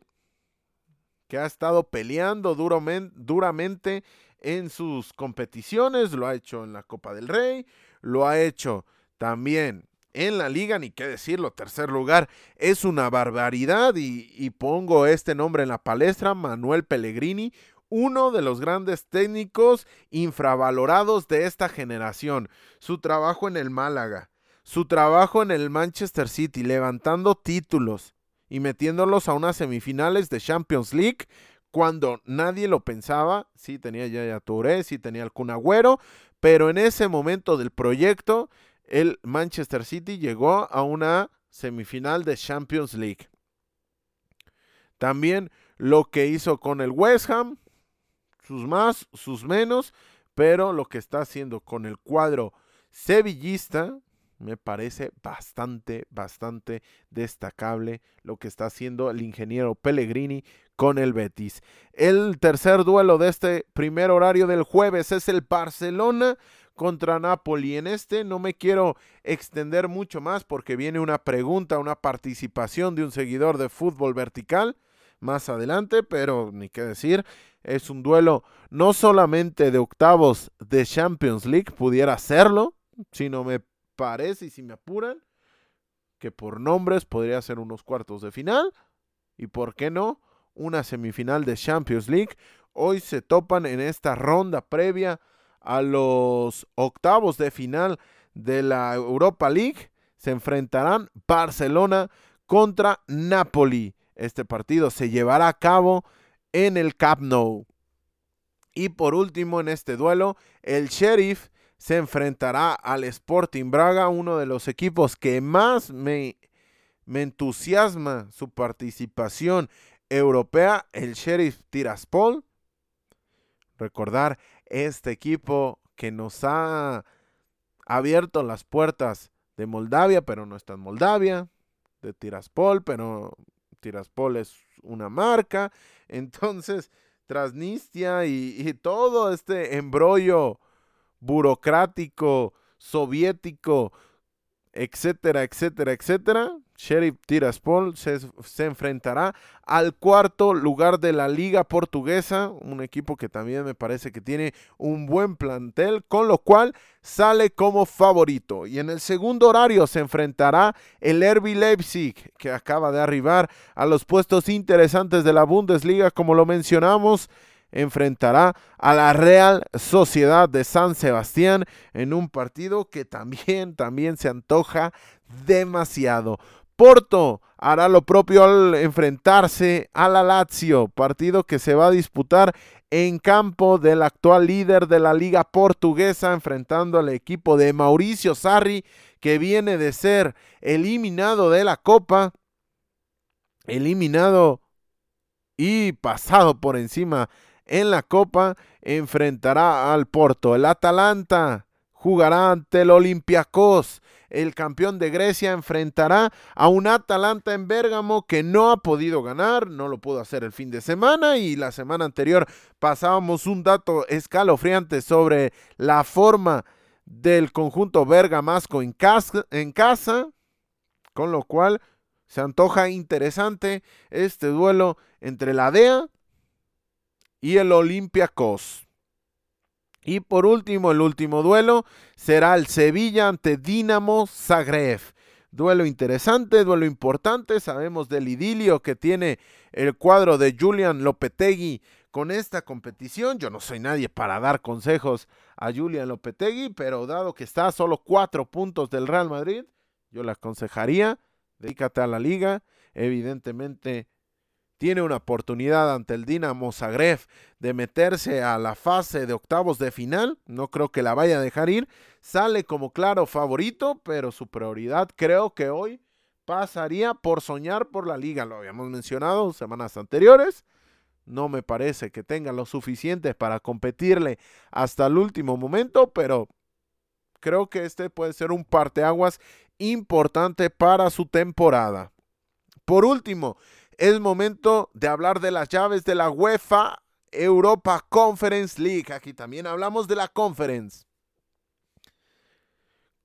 A: que ha estado peleando duramente en sus competiciones, lo ha hecho en la Copa del Rey, lo ha hecho también en la liga, ni qué decirlo, tercer lugar, es una barbaridad y, pongo este nombre en la palestra, Manuel Pellegrini, uno de los grandes técnicos infravalorados de esta generación. Su trabajo en el Málaga, su trabajo en el Manchester City, levantando títulos y metiéndolos a unas semifinales de Champions League cuando nadie lo pensaba. Sí tenía ya Touré, sí tenía el Cunagüero, pero en ese momento del proyecto, el Manchester City llegó a una semifinal de Champions League. También lo que hizo con el West Ham, sus más, sus menos, pero lo que está haciendo con el cuadro sevillista me parece bastante, bastante destacable lo que está haciendo el ingeniero Pellegrini con el Betis. El tercer duelo de este primer horario del jueves es el Barcelona contra Napoli. En este no me quiero extender mucho más porque viene una pregunta, una participación de un seguidor de fútbol vertical más adelante, pero ni qué decir, es un duelo no solamente de octavos de Champions League, pudiera serlo, sino me parece, y si me apuran, que por nombres podría ser unos cuartos de final, y por qué no, una semifinal de Champions League. Hoy se topan en esta ronda previa a los octavos de final de la Europa League. Se enfrentarán Barcelona contra Napoli. Este partido se llevará a cabo en el Camp Nou. Y por último en este duelo, el Sheriff se enfrentará al Sporting Braga, uno de los equipos que más me, me entusiasma su participación europea, el Sheriff Tiraspol. Recordar este equipo que nos ha abierto las puertas de Moldavia, pero no está en Moldavia, de Tiraspol, pero Tiraspol es una marca. Entonces, Transnistria y, todo este embrollo burocrático, soviético, etcétera, etcétera, etcétera, Sheriff Tiraspol se, se, enfrentará al cuarto lugar de la liga portuguesa, un equipo que también me parece que tiene un buen plantel, con lo cual sale como favorito. Y en el segundo horario se enfrentará el RB Leipzig, que acaba de arribar a los puestos interesantes de la Bundesliga, como lo mencionamos enfrentará a la Real Sociedad de San Sebastián en un partido que también, también se antoja demasiado. Porto hará lo propio al enfrentarse a la Lazio, partido que se va a disputar en campo del actual líder de la liga portuguesa, enfrentando al equipo de Mauricio Sarri, que viene de ser eliminado de la Copa, eliminado y pasado por encima en la Copa, enfrentará al Porto. El Atalanta jugará ante el Olympiacos el campeón de Grecia enfrentará a un Atalanta en Bérgamo que no ha podido ganar, no lo pudo hacer el fin de semana y la semana anterior pasábamos un dato escalofriante sobre la forma del conjunto bergamasco en casa, en casa con lo cual se antoja interesante este duelo entre la DEA y el Olympiacos. Y por último, el último duelo será el Sevilla ante Dinamo Zagreb. Duelo interesante, duelo importante. Sabemos del idilio que tiene el cuadro de Julian Lopetegui con esta competición. Yo no soy nadie para dar consejos a Julian Lopetegui, pero dado que está a solo cuatro puntos del Real Madrid, yo le aconsejaría, dedícate a la liga. Evidentemente, tiene una oportunidad ante el Dinamo Zagreb de meterse a la fase de octavos de final. No creo que la vaya a dejar ir. Sale como claro favorito, pero su prioridad creo que hoy pasaría por soñar por la liga. Lo habíamos mencionado semanas anteriores. No me parece que tenga lo suficiente para competirle hasta el último momento, pero creo que este puede ser un parteaguas importante para su temporada. Por último, es momento de hablar de las llaves de la UEFA Europa Conference League. Aquí también hablamos de la Conference.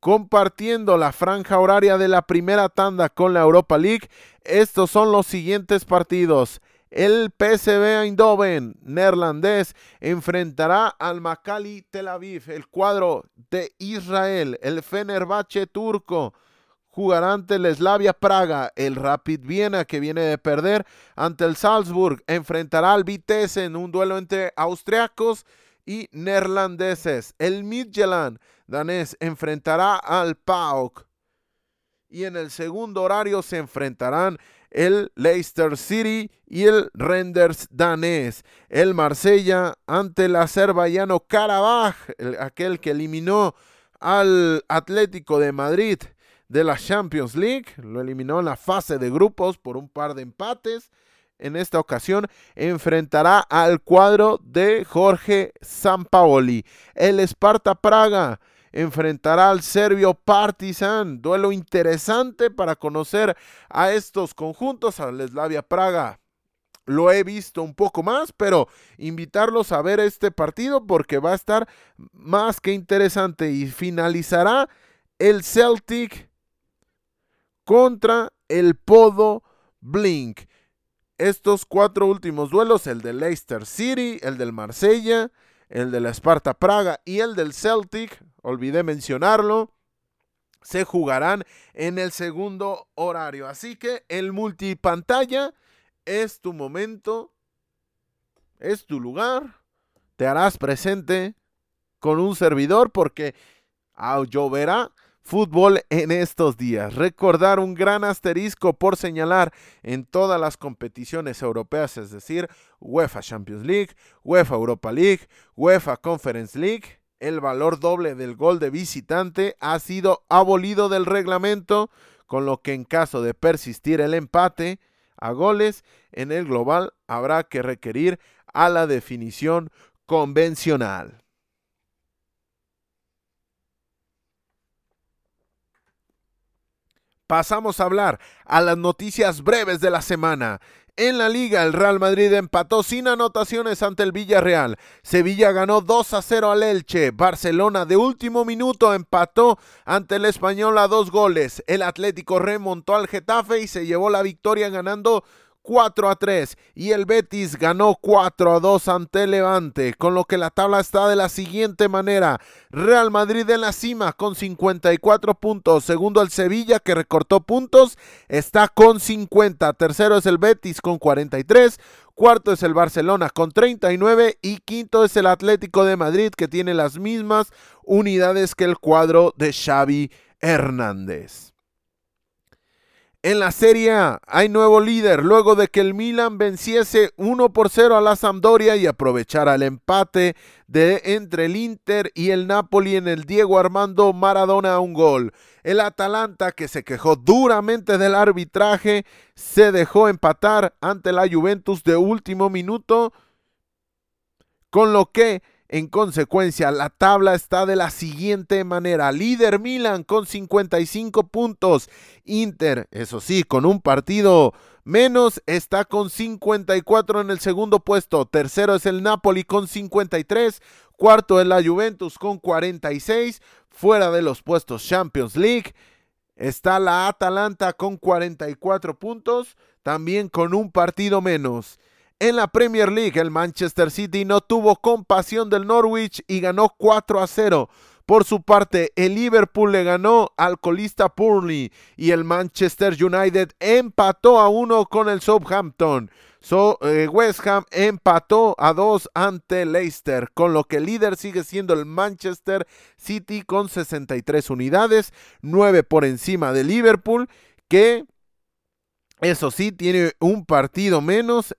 A: Compartiendo la franja horaria de la primera tanda con la Europa League, estos son los siguientes partidos. El PSV Eindhoven neerlandés enfrentará al Maccabi Tel Aviv, el cuadro de Israel, el Fenerbahce turco jugará ante el Slavia Praga, el Rapid Viena que viene de perder ante el Salzburg, enfrentará al Vitesse en un duelo entre austriacos y neerlandeses. El Midtjylland danés enfrentará al PAOK y en el segundo horario se enfrentarán el Leicester City y el Renders danés. El Marsella ante el azerbaiyano Karabaj, aquel que eliminó al Atlético de Madrid de la Champions League. Lo eliminó en la fase de grupos por un par de empates. En esta ocasión enfrentará al cuadro de Jorge Sampaoli. El Sparta Praga enfrentará al serbio Partizan. Duelo interesante para conocer a estos conjuntos, al Slavia Praga. Lo he visto un poco más, pero invitarlos a ver este partido porque va a estar más que interesante y finalizará el Celtic contra el Podo Blink. Estos cuatro últimos duelos, el de Leicester City, el del Marsella, el de la Esparta Praga y el del Celtic, olvidé mencionarlo, se jugarán en el segundo horario. Así que el multipantalla es tu momento, es tu lugar, te harás presente con un servidor porque lloverá fútbol en estos días. Recordar un gran asterisco por señalar en todas las competiciones europeas, es decir, UEFA Champions League, UEFA Europa League, UEFA Conference League. El valor doble del gol de visitante ha sido abolido del reglamento, con lo que en caso de persistir el empate a goles en el global habrá que requerir a la definición convencional. Pasamos a hablar a las noticias breves de la semana. En la liga, el Real Madrid empató sin anotaciones ante el Villarreal. Sevilla ganó 2 a 0 al Elche. Barcelona de último minuto empató ante el Español a dos goles. El Atlético remontó al Getafe y se llevó la victoria ganando 4 a 3 y el Betis ganó 4 a 2 ante Levante, con lo que la tabla está de la siguiente manera. Real Madrid en la cima con 54 puntos, segundo el Sevilla que recortó puntos, está con 50, tercero es el Betis con 43, cuarto es el Barcelona con 39 y quinto es el Atlético de Madrid que tiene las mismas unidades que el cuadro de Xavi Hernández. En la Serie A hay nuevo líder luego de que el Milan venciese 1 por 0 a la Sampdoria y aprovechara el empate de entre el Inter y el Napoli en el Diego Armando Maradona a un gol. El Atalanta, que se quejó duramente del arbitraje, se dejó empatar ante la Juventus de último minuto, con lo que en consecuencia, la tabla está de la siguiente manera. Líder Milan con 55 puntos. Inter, eso sí, con un partido menos, está con 54 en el segundo puesto. Tercero es el Napoli con 53. Cuarto es la Juventus con 46. Fuera de los puestos Champions League está la Atalanta con 44 puntos, también con un partido menos. En la Premier League, el Manchester City no tuvo compasión del Norwich y ganó 4 a 0. Por su parte, el Liverpool le ganó al colista Burnley y el Manchester United empató a 1 con el Southampton. Eh, West Ham empató a 2 ante Leicester, con lo que el líder sigue siendo el Manchester City con 63 unidades, 9 por encima de Liverpool, que eso sí tiene un partido menos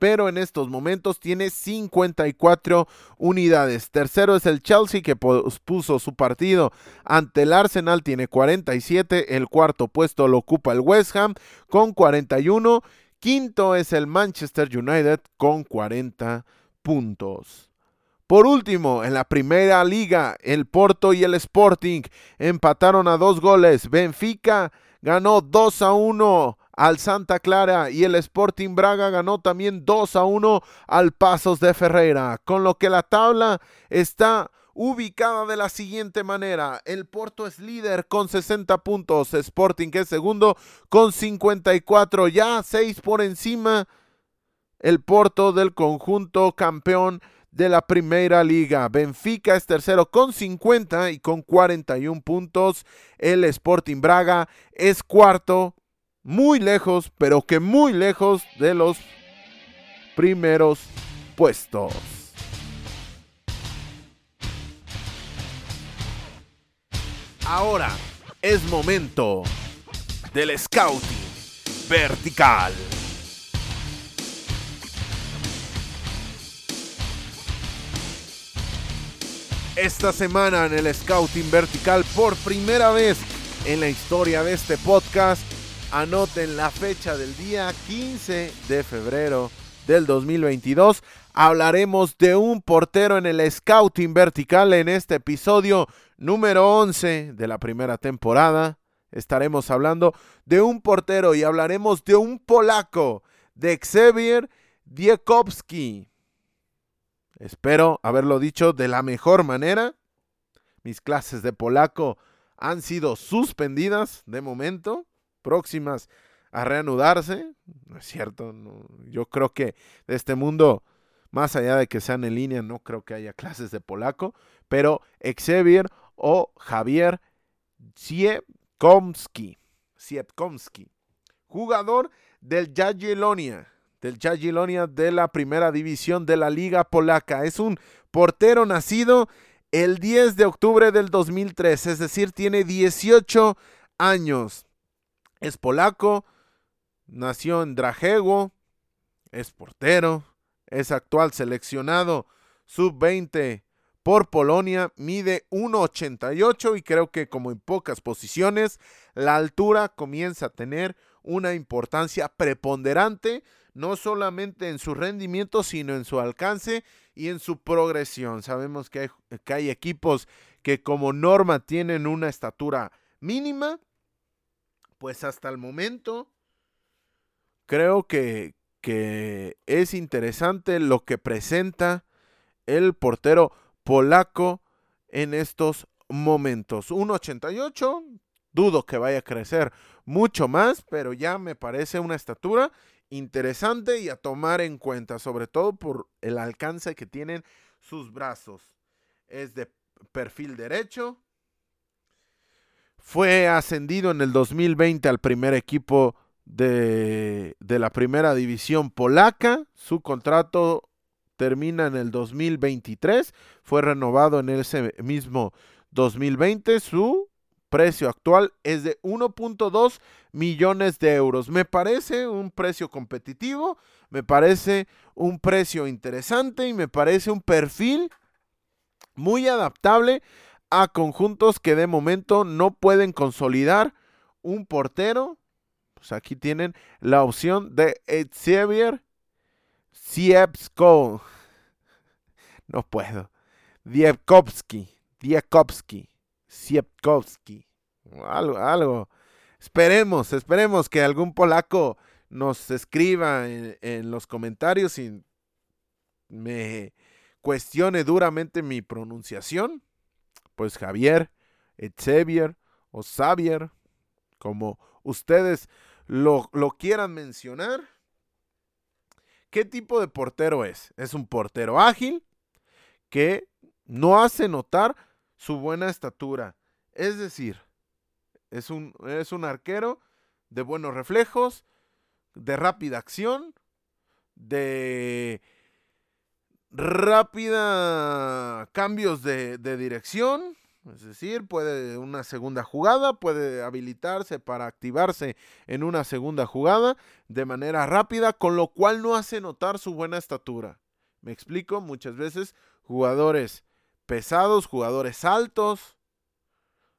A: pero en estos momentos tiene 54 unidades. Tercero es el Chelsea que puso su partido ante el Arsenal, tiene 47. El cuarto puesto lo ocupa el West Ham con 41. Quinto es el Manchester United con 40 puntos. Por último, en la primera liga, el Porto y el Sporting empataron a dos goles. Benfica ganó 2 a 1 al Santa Clara y el Sporting Braga ganó también 2 a 1 al Pasos de Ferreira, con lo que la tabla está ubicada de la siguiente manera. El Porto es líder con 60 puntos, Sporting es segundo con 54, ya 6 por encima el Porto del conjunto campeón de la Primera Liga. Benfica es tercero con 50 y con 41 puntos. El Sporting Braga es cuarto, muy lejos, pero que muy lejos de los primeros puestos. Ahora es momento del scouting vertical. esta semana en el Scouting Vertical por primera vez en la historia de este podcast. Anoten la fecha del día 15 de febrero del 2022. Hablaremos de un portero en el Scouting Vertical en este episodio número 11 de la primera temporada. Estaremos hablando de un portero y hablaremos de un polaco, de Xavier Diekowski. Espero haberlo dicho de la mejor manera. Mis clases de polaco han sido suspendidas de momento, próximas a reanudarse. No es cierto, yo creo que de este mundo, más allá de que sean en línea, no creo que haya clases de polaco, pero Xavier o Javier Siepkomski, Siepkomski jugador del Jagiellonia del Jagiellonia de la primera división de la liga polaca. Es un portero nacido el 10 de octubre del 2003, es decir, tiene 18 años. Es polaco, nació en Drajewo, es portero, es actual seleccionado sub-20 por Polonia, mide 1,88 y creo que como en pocas posiciones, la altura comienza a tener una importancia preponderante no solamente en su rendimiento, sino en su alcance y en su progresión. Sabemos que hay, equipos que como norma tienen una estatura mínima, pues hasta el momento creo que, que es interesante lo que presenta el portero polaco en estos momentos. 1.88, dudo que vaya a crecer mucho más, pero ya me parece una estatura interesante y a tomar en cuenta, sobre todo por el alcance que tienen sus brazos. Es de perfil derecho. Fue ascendido en el 2020 al primer equipo de, de la primera división polaca. Su contrato termina en el 2023. Fue renovado en ese mismo 2020. Su precio actual es de 1.2 millones de euros. Me parece un precio competitivo, me parece un precio interesante y me parece un perfil muy adaptable a conjuntos que de momento no pueden consolidar un portero. Pues aquí tienen la opción de Xavier Siepsko. No puedo. Diekowski. Diekowski. Siepkowski. Algo, algo. Esperemos, esperemos que algún polaco nos escriba en, los comentarios y me cuestione duramente mi pronunciación. Pues Javier, Xavier o Xavier, como ustedes lo, lo quieran mencionar. ¿Qué tipo de portero es? Es un portero ágil que no hace notar su buena estatura. Es decir, es un, es un arquero de buenos reflejos, de rápida acción, de rápida cambios de, de, dirección. Es decir, puede una segunda jugada, puede habilitarse para activarse en una segunda jugada de manera rápida, con lo cual no hace notar su buena estatura. Me explico, muchas veces jugadores pesados, jugadores altos.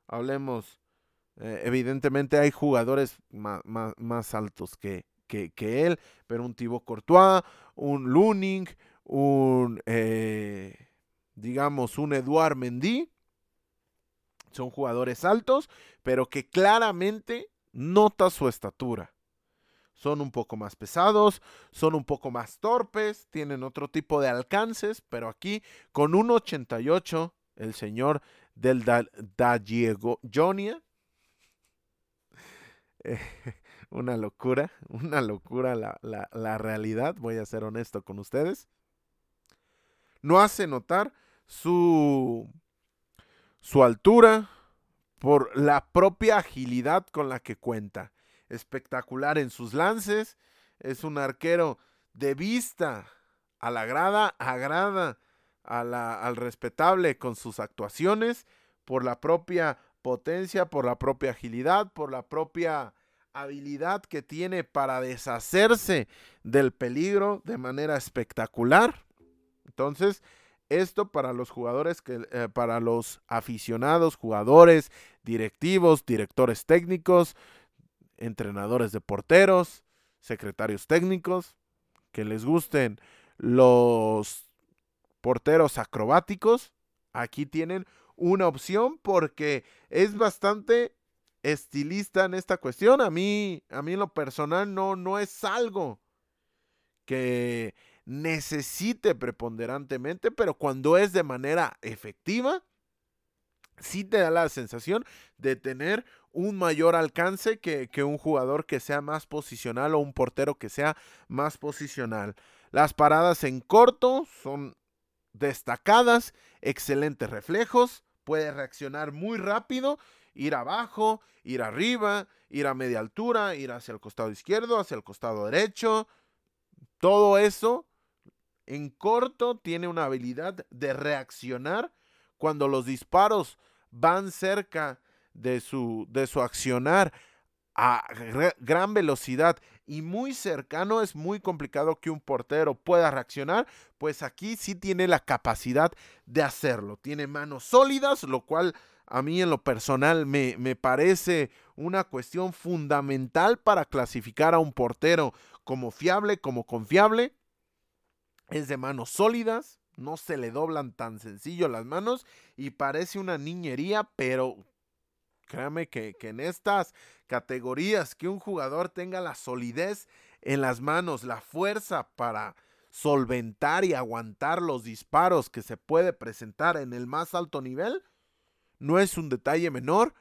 A: Hablemos, eh, evidentemente hay jugadores más, altos que, que, él, pero un Thibaut Courtois, un Luning, un, eh, digamos, un Eduard Mendy. Son jugadores altos, pero que claramente nota su estatura. Son un poco más pesados, son un poco más torpes, tienen otro tipo de alcances, pero aquí con un 88, el señor del Diego Jonia. Eh, una locura, una locura la, la realidad, voy a ser honesto con ustedes. No hace notar su, su altura por la propia agilidad con la que cuenta. Espectacular en sus lances, es un arquero de vista a la grada, agrada a la, al respetable con sus actuaciones, por la propia potencia, por la propia agilidad, por la propia habilidad que tiene para deshacerse del peligro de manera espectacular. Entonces, esto para los jugadores, que, eh, para los aficionados, jugadores, directivos, directores técnicos, entrenadores de porteros, secretarios técnicos, que les gusten los porteros acrobáticos, aquí tienen una opción porque es bastante estilista en esta cuestión. A mí, a mí en lo personal no, no es algo que necesite preponderantemente, pero cuando es de manera efectiva, sí te da la sensación de tener un mayor alcance que, que, un jugador que sea más posicional o un portero que sea más posicional. Las paradas en corto son destacadas, excelentes reflejos, puede reaccionar muy rápido, ir abajo, ir arriba, ir a media altura, ir hacia el costado izquierdo, hacia el costado derecho. Todo eso en corto tiene una habilidad de reaccionar cuando los disparos van cerca de su, de su accionar a gran velocidad y muy cercano, es muy complicado que un portero pueda reaccionar, pues aquí sí tiene la capacidad de hacerlo. Tiene manos sólidas, lo cual a mí en lo personal me, me parece una cuestión fundamental para clasificar a un portero como fiable, como confiable. Es de manos sólidas, no se le doblan tan sencillo las manos y parece una niñería, pero créame que, que, en estas categorías que un jugador tenga la solidez en las manos, la fuerza para solventar y aguantar los disparos que se puede presentar en el más alto nivel, no es un detalle menor,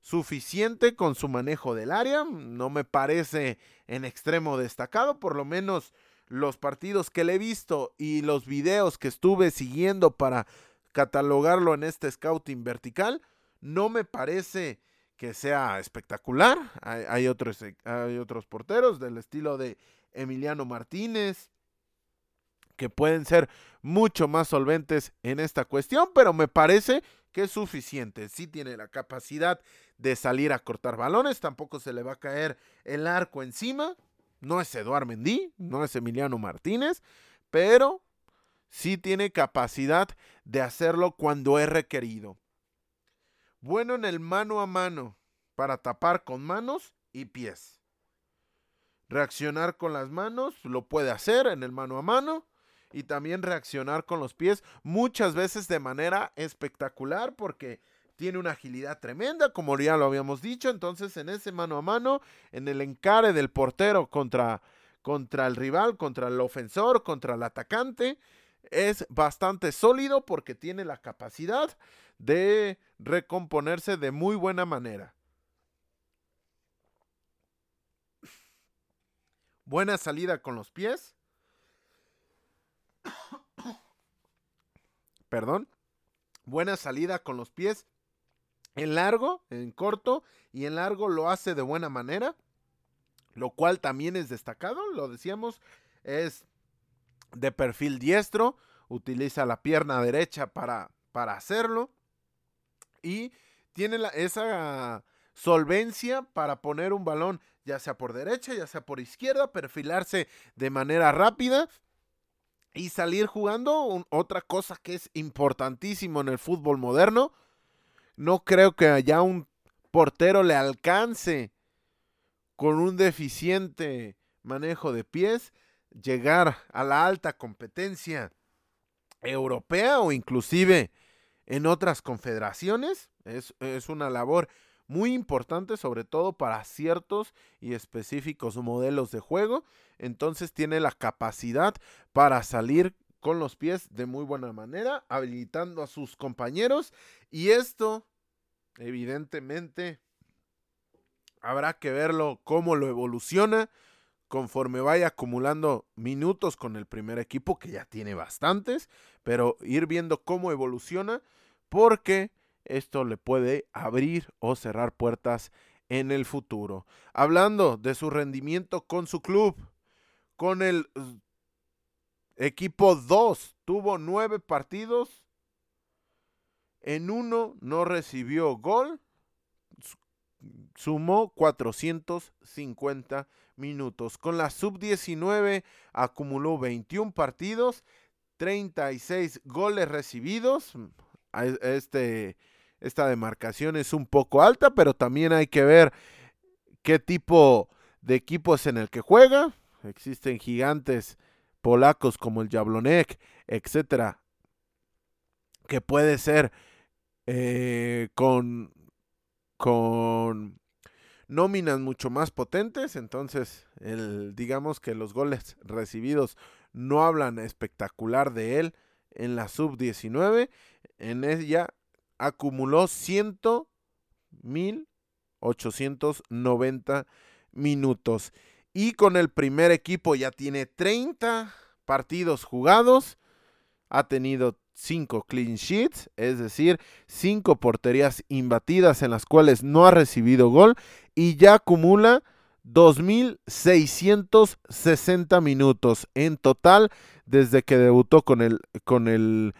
A: suficiente con su manejo del área, no me parece en extremo destacado, por lo menos los partidos que le he visto y los videos que estuve siguiendo para catalogarlo en este scouting vertical, no me parece que sea espectacular. Hay, otros, hay otros porteros del estilo de Emiliano Martínez que pueden ser mucho más solventes en esta cuestión, pero me parece que es suficiente. Sí tiene la capacidad de salir a cortar balones, tampoco se le va a caer el arco encima, no es Eduard Mendy, no es Emiliano Martínez, pero sí tiene capacidad de hacerlo cuando es requerido. Bueno en el mano a mano para tapar con manos y pies. Reaccionar con las manos lo puede hacer en el mano a mano y también reaccionar con los pies muchas veces de manera espectacular porque tiene una agilidad tremenda, como ya lo habíamos dicho. Entonces, en ese mano a mano, en el encare del portero contra, contra el rival, contra el ofensor, contra el atacante, es bastante sólido porque tiene la capacidad de recomponerse de muy buena manera. Buena salida con los pies. Perdón. Buena salida con los pies en largo, en corto y en largo lo hace de buena manera, lo cual también es destacado, lo decíamos, es de perfil diestro, utiliza la pierna derecha para, para hacerlo y tiene esa solvencia para poner un balón ya sea por derecha, ya sea por izquierda, perfilarse de manera rápida y salir jugando. otra cosa que es importantísimo en el fútbol moderno, no creo que haya un portero le alcance con un deficiente manejo de pies llegar a la alta competencia europea o inclusive en otras confederaciones. Es, es una labor muy importante, sobre todo para ciertos y específicos modelos de juego. Entonces tiene la capacidad para salir con los pies de muy buena manera, habilitando a sus compañeros. Y esto, evidentemente, habrá que verlo cómo lo evoluciona conforme vaya acumulando minutos con el primer equipo, que ya tiene bastantes, pero ir viendo cómo evoluciona, porque esto le puede abrir o cerrar puertas en el futuro. Hablando de su rendimiento con su club, con el equipo 2, tuvo nueve partidos, en uno no recibió gol, sumó 450 minutos. Con la sub-19 acumuló 21 partidos, 36 goles recibidos. Este, esta demarcación es un poco alta, pero también hay que ver qué tipo de equipo es en el que juega. Existen gigantes polacos como el Jablonek, etcétera, que puede ser eh, con, con nóminas mucho más potentes, entonces el, digamos que los goles recibidos no hablan espectacular de él en la sub-19, en ella acumuló 100.890 minutos. Y con el primer equipo ya tiene 30 partidos jugados, ha tenido 5 clean sheets, es decir, 5 porterías imbatidas en las cuales no ha recibido gol y ya acumula 2.660 minutos en total desde que debutó con el, con el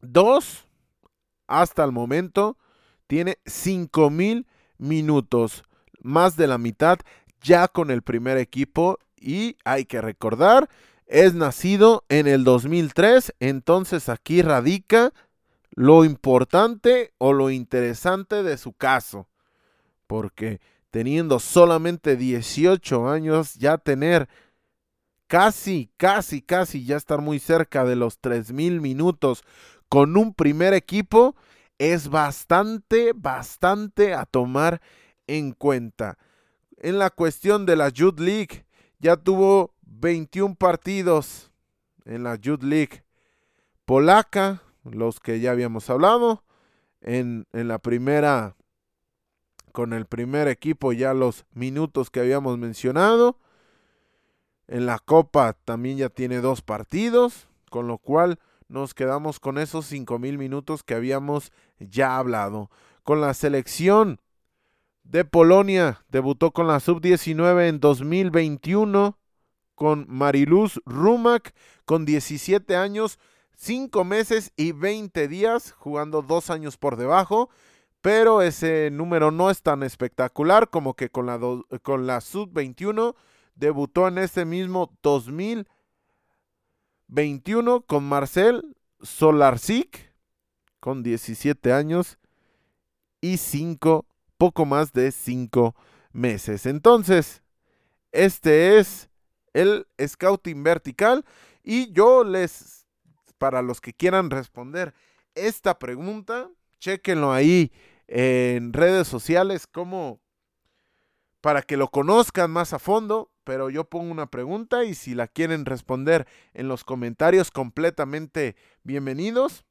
A: 2 hasta el momento tiene 5.000 minutos, más de la mitad ya con el primer equipo y hay que recordar es nacido en el 2003, entonces aquí radica lo importante o lo interesante de su caso, porque teniendo solamente 18 años, ya tener casi, casi, casi ya estar muy cerca de los 3.000 minutos con un primer equipo, es bastante, bastante a tomar en cuenta. En la cuestión de la Youth League, ya tuvo 21 partidos en la Youth League polaca, los que ya habíamos hablado. En, en, la primera, con el primer equipo, ya los minutos que habíamos mencionado. En la Copa también ya tiene dos partidos, con lo cual nos quedamos con esos 5.000 minutos que habíamos ya hablado. Con la selección de Polonia, debutó con la sub-19 en 2021 con Mariluz Rumac, con 17 años, 5 meses y 20 días, jugando dos años por debajo. Pero ese número no es tan espectacular como que con la, con la Sub-21 debutó en ese mismo 2021 con Marcel Solarzik, con 17 años y 5, poco más de 5 meses. Entonces, este es el scouting vertical. Y yo les, para los que quieran responder esta pregunta, chequenlo ahí en redes sociales como para que lo conozcan más a fondo, pero yo pongo una pregunta y si la quieren responder en los comentarios completamente bienvenidos.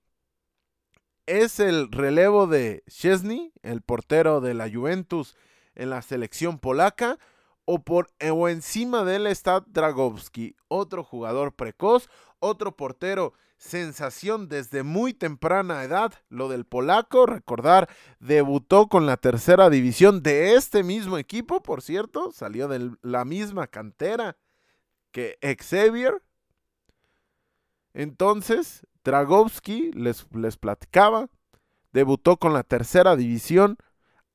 A: Es el relevo de Chesney, el portero de la Juventus en la selección polaca, o, por, eh, o encima de él está Dragowski, otro jugador precoz, otro portero sensación desde muy temprana edad, lo del polaco, recordar, debutó con la tercera división de este mismo equipo, por cierto, salió de la misma cantera que Xavier. Entonces, Dragowski, les, les platicaba, debutó con la tercera división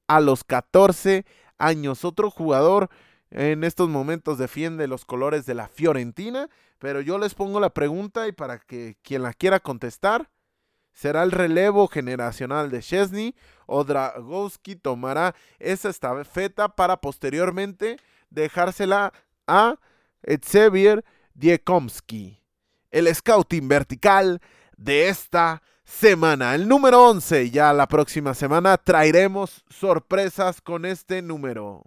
A: a los 14 años. Otro jugador en estos momentos defiende los colores de la Fiorentina, pero yo les pongo la pregunta y para que quien la quiera contestar, ¿será el relevo generacional de Chesney o Dragowski tomará esa estafeta para posteriormente dejársela a Xavier Diekomski? el scouting vertical de esta semana. El número 11, ya la próxima semana traeremos sorpresas con este número.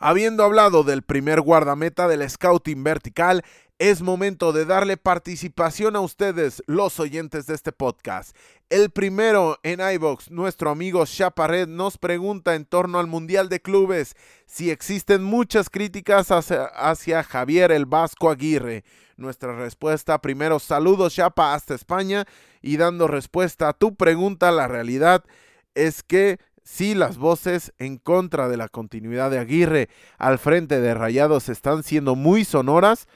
A: Habiendo hablado del primer guardameta del scouting vertical, es momento de darle participación a ustedes, los oyentes de este podcast. El primero en iBox, nuestro amigo Chaparret, nos pregunta en torno al Mundial de Clubes si existen muchas críticas hacia, Javier el Vasco Aguirre. Nuestra respuesta, primero, saludos Chapa hasta España y dando respuesta a tu pregunta, la realidad es que sí, las voces en contra de la continuidad de Aguirre al frente de Rayados están siendo muy sonoras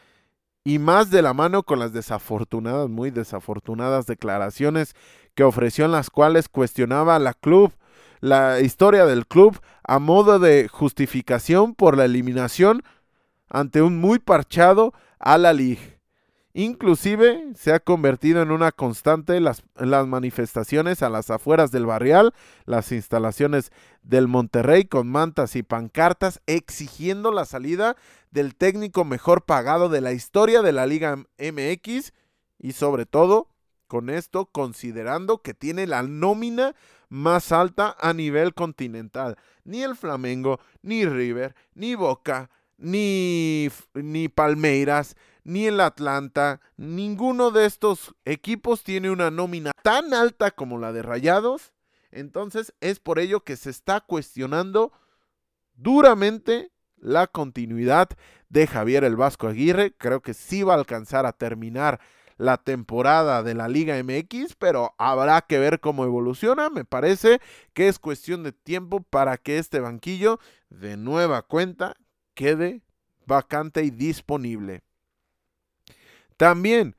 A: y más de la mano con las desafortunadas, muy desafortunadas declaraciones que ofreció en las cuales cuestionaba la historia del club a modo de justificación por la eliminación ante un muy parchado a la. Inclusive se ha convertido en una constante las, las manifestaciones a las afueras del barrial, las instalaciones del Monterrey con mantas y pancartas exigiendo la salida del técnico mejor pagado de la historia de la Liga MX y sobre todo con esto considerando que tiene la nómina más alta a nivel continental. Ni el Flamengo, ni River, ni Boca, ni, ni Palmeiras, ni el Atlanta, ninguno de estos equipos tiene una nómina tan alta como la de Rayados. Entonces es por ello que se está cuestionando duramente la continuidad de Javier el Vasco Aguirre. Creo que sí va a alcanzar a terminar la temporada de la Liga MX, pero habrá que ver cómo evoluciona. Me parece que es cuestión de tiempo para que este banquillo de nueva cuenta quede vacante y disponible. También,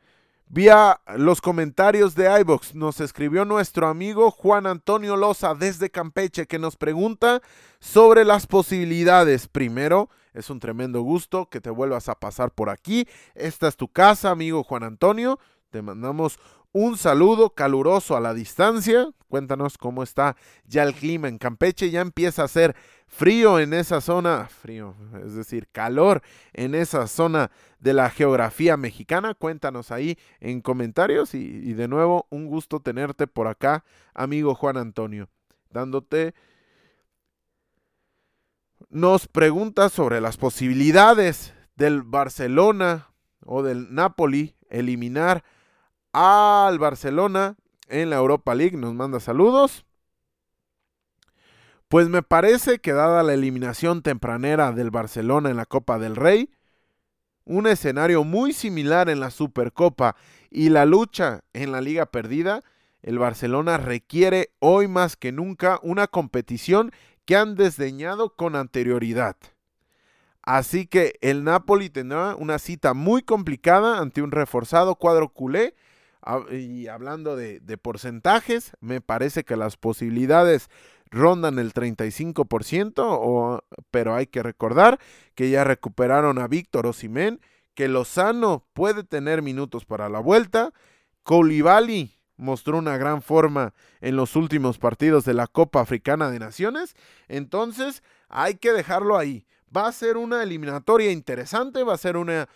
A: vía los comentarios de iBox, nos escribió nuestro amigo Juan Antonio Loza desde Campeche que nos pregunta sobre las posibilidades. Primero, es un tremendo gusto que te vuelvas a pasar por aquí. Esta es tu casa, amigo Juan Antonio. Te mandamos un saludo caluroso a la distancia. Cuéntanos cómo está ya el clima en Campeche. Ya empieza a ser frío en esa zona, frío, es decir, calor en esa zona de la geografía mexicana. Cuéntanos ahí en comentarios y, de nuevo un gusto tenerte por acá, amigo Juan Antonio, dándote... Nos pregunta sobre las posibilidades del Barcelona o del Napoli eliminar al Barcelona en la Europa League. Nos manda saludos. Pues me parece que dada la eliminación tempranera del Barcelona en la Copa del Rey, un escenario muy similar en la Supercopa y la lucha en la Liga Perdida, el Barcelona requiere hoy más que nunca una competición que han desdeñado con anterioridad. Así que el Napoli tendrá una cita muy complicada ante un reforzado cuadro culé. Y hablando de, de porcentajes, me parece que las posibilidades rondan el 35%, o, pero hay que recordar que ya recuperaron a Víctor Osimén, que Lozano puede tener minutos para la vuelta, Koulibaly mostró una gran forma en los últimos partidos de la Copa Africana de Naciones, entonces hay que dejarlo ahí. Va a ser una eliminatoria interesante, va a ser una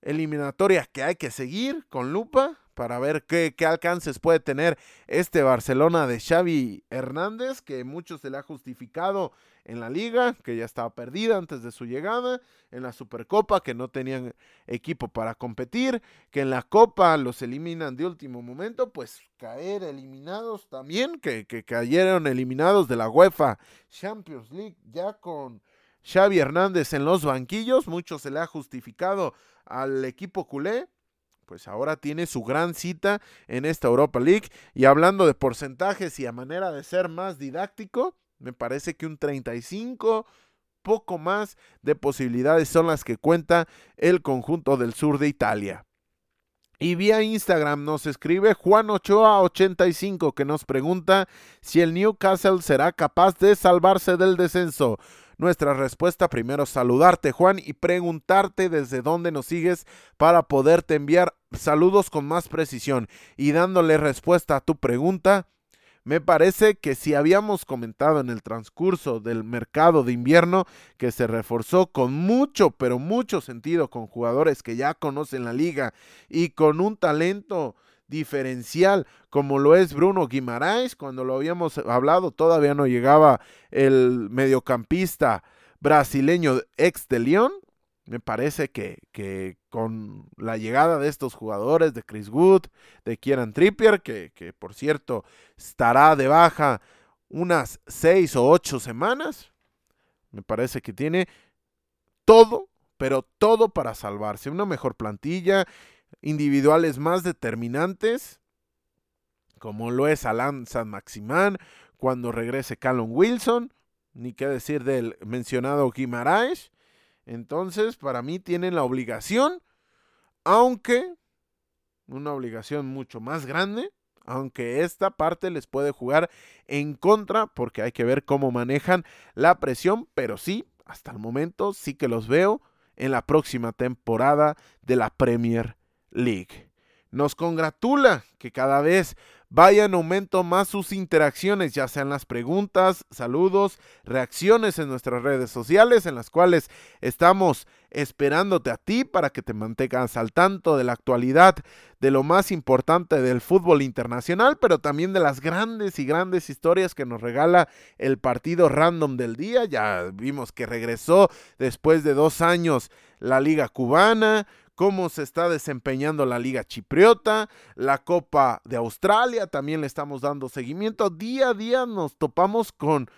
A: eliminatoria que hay que seguir con lupa, para ver qué, alcances puede tener este Barcelona de Xavi Hernández, que mucho se le ha justificado en la liga, que ya estaba perdida antes de su llegada, en la Supercopa, que no tenían equipo para competir, que en la Copa los eliminan de último momento, pues caer eliminados también, que, que cayeron eliminados de la UEFA Champions League ya con... Xavi Hernández en los banquillos, mucho se le ha justificado al equipo culé, pues ahora tiene su gran cita en esta Europa League. Y hablando de porcentajes y a manera de ser más didáctico, me parece que un 35, poco más de posibilidades son las que cuenta el conjunto del sur de Italia. Y vía Instagram nos escribe Juan Ochoa 85 que nos pregunta si el Newcastle será capaz de salvarse del descenso. Nuestra respuesta primero saludarte Juan y preguntarte desde dónde nos sigues para poderte enviar saludos con más precisión y dándole respuesta a tu pregunta. Me parece que si habíamos comentado en el transcurso del mercado de invierno que se reforzó con mucho, pero mucho sentido con jugadores que ya conocen la liga y con un talento diferencial como lo es Bruno Guimaraes, cuando lo habíamos hablado todavía no llegaba el mediocampista brasileño ex de León. Me parece que, que, con la llegada de estos jugadores, de Chris Wood, de Kieran Trippier, que, que por cierto estará de baja unas seis o ocho semanas, me parece que tiene todo, pero todo para salvarse. Una mejor plantilla, individuales más determinantes, como lo es Alan San Maximán, cuando regrese Callum Wilson, ni qué decir del mencionado Guimaraes. Entonces, para mí tienen la obligación, aunque una obligación mucho más grande, aunque esta parte les puede jugar en contra, porque hay que ver cómo manejan la presión, pero sí, hasta el momento sí que los veo en la próxima temporada de la Premier League. Nos congratula que cada vez vaya en aumento más sus interacciones, ya sean las preguntas, saludos, reacciones en nuestras redes sociales, en las cuales estamos esperándote a ti para que te mantengas al tanto de la actualidad, de lo más importante del fútbol internacional, pero también de las grandes y grandes historias que nos regala el partido random del día. Ya vimos que regresó después de dos años la Liga Cubana cómo se está desempeñando la Liga Chipriota, la Copa de Australia, también le estamos dando seguimiento. Día a día nos topamos con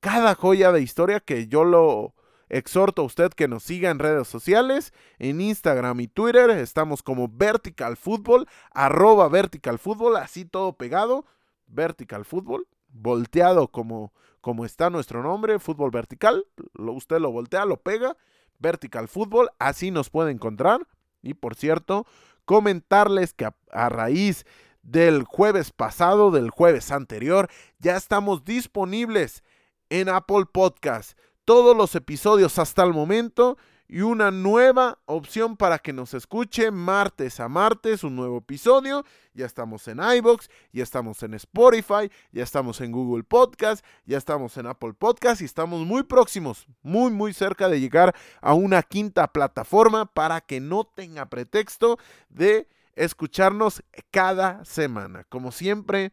A: cada joya de historia que yo lo exhorto a usted que nos siga en redes sociales, en Instagram y Twitter, estamos como Vertical Football, arroba Vertical así todo pegado, Vertical Football, volteado como, como está nuestro nombre, fútbol vertical, usted lo voltea, lo pega, Vertical Football, así nos puede encontrar. Y por cierto, comentarles que a, raíz del jueves pasado, del jueves anterior, ya estamos disponibles en Apple Podcast. Todos los episodios hasta el momento y una nueva opción para que nos escuche martes a martes, un nuevo episodio. Ya estamos en iBox, ya estamos en Spotify, ya estamos en Google Podcast, ya estamos en Apple Podcast y estamos muy próximos, muy muy cerca de llegar a una quinta plataforma para que no tenga pretexto de escucharnos cada semana. Como siempre,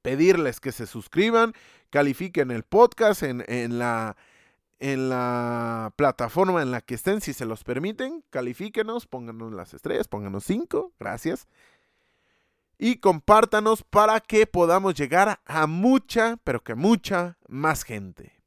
A: pedirles que se suscriban, califiquen el podcast en, en la en la plataforma en la que estén, si se los permiten, califíquenos, pónganos las estrellas, pónganos cinco, gracias. Y compártanos para que podamos llegar a mucha, pero que mucha más gente.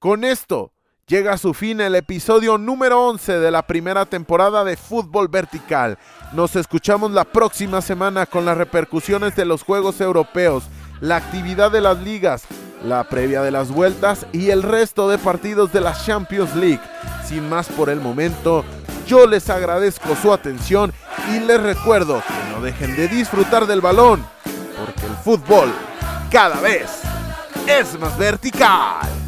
A: Con esto llega a su fin el episodio número 11 de la primera temporada de Fútbol Vertical. Nos escuchamos la próxima semana con las repercusiones de los Juegos Europeos, la actividad de las ligas, la previa de las vueltas y el resto de partidos de la Champions League. Sin más por el momento, yo les agradezco su atención y les recuerdo que no dejen de disfrutar del balón, porque el fútbol cada vez es más vertical.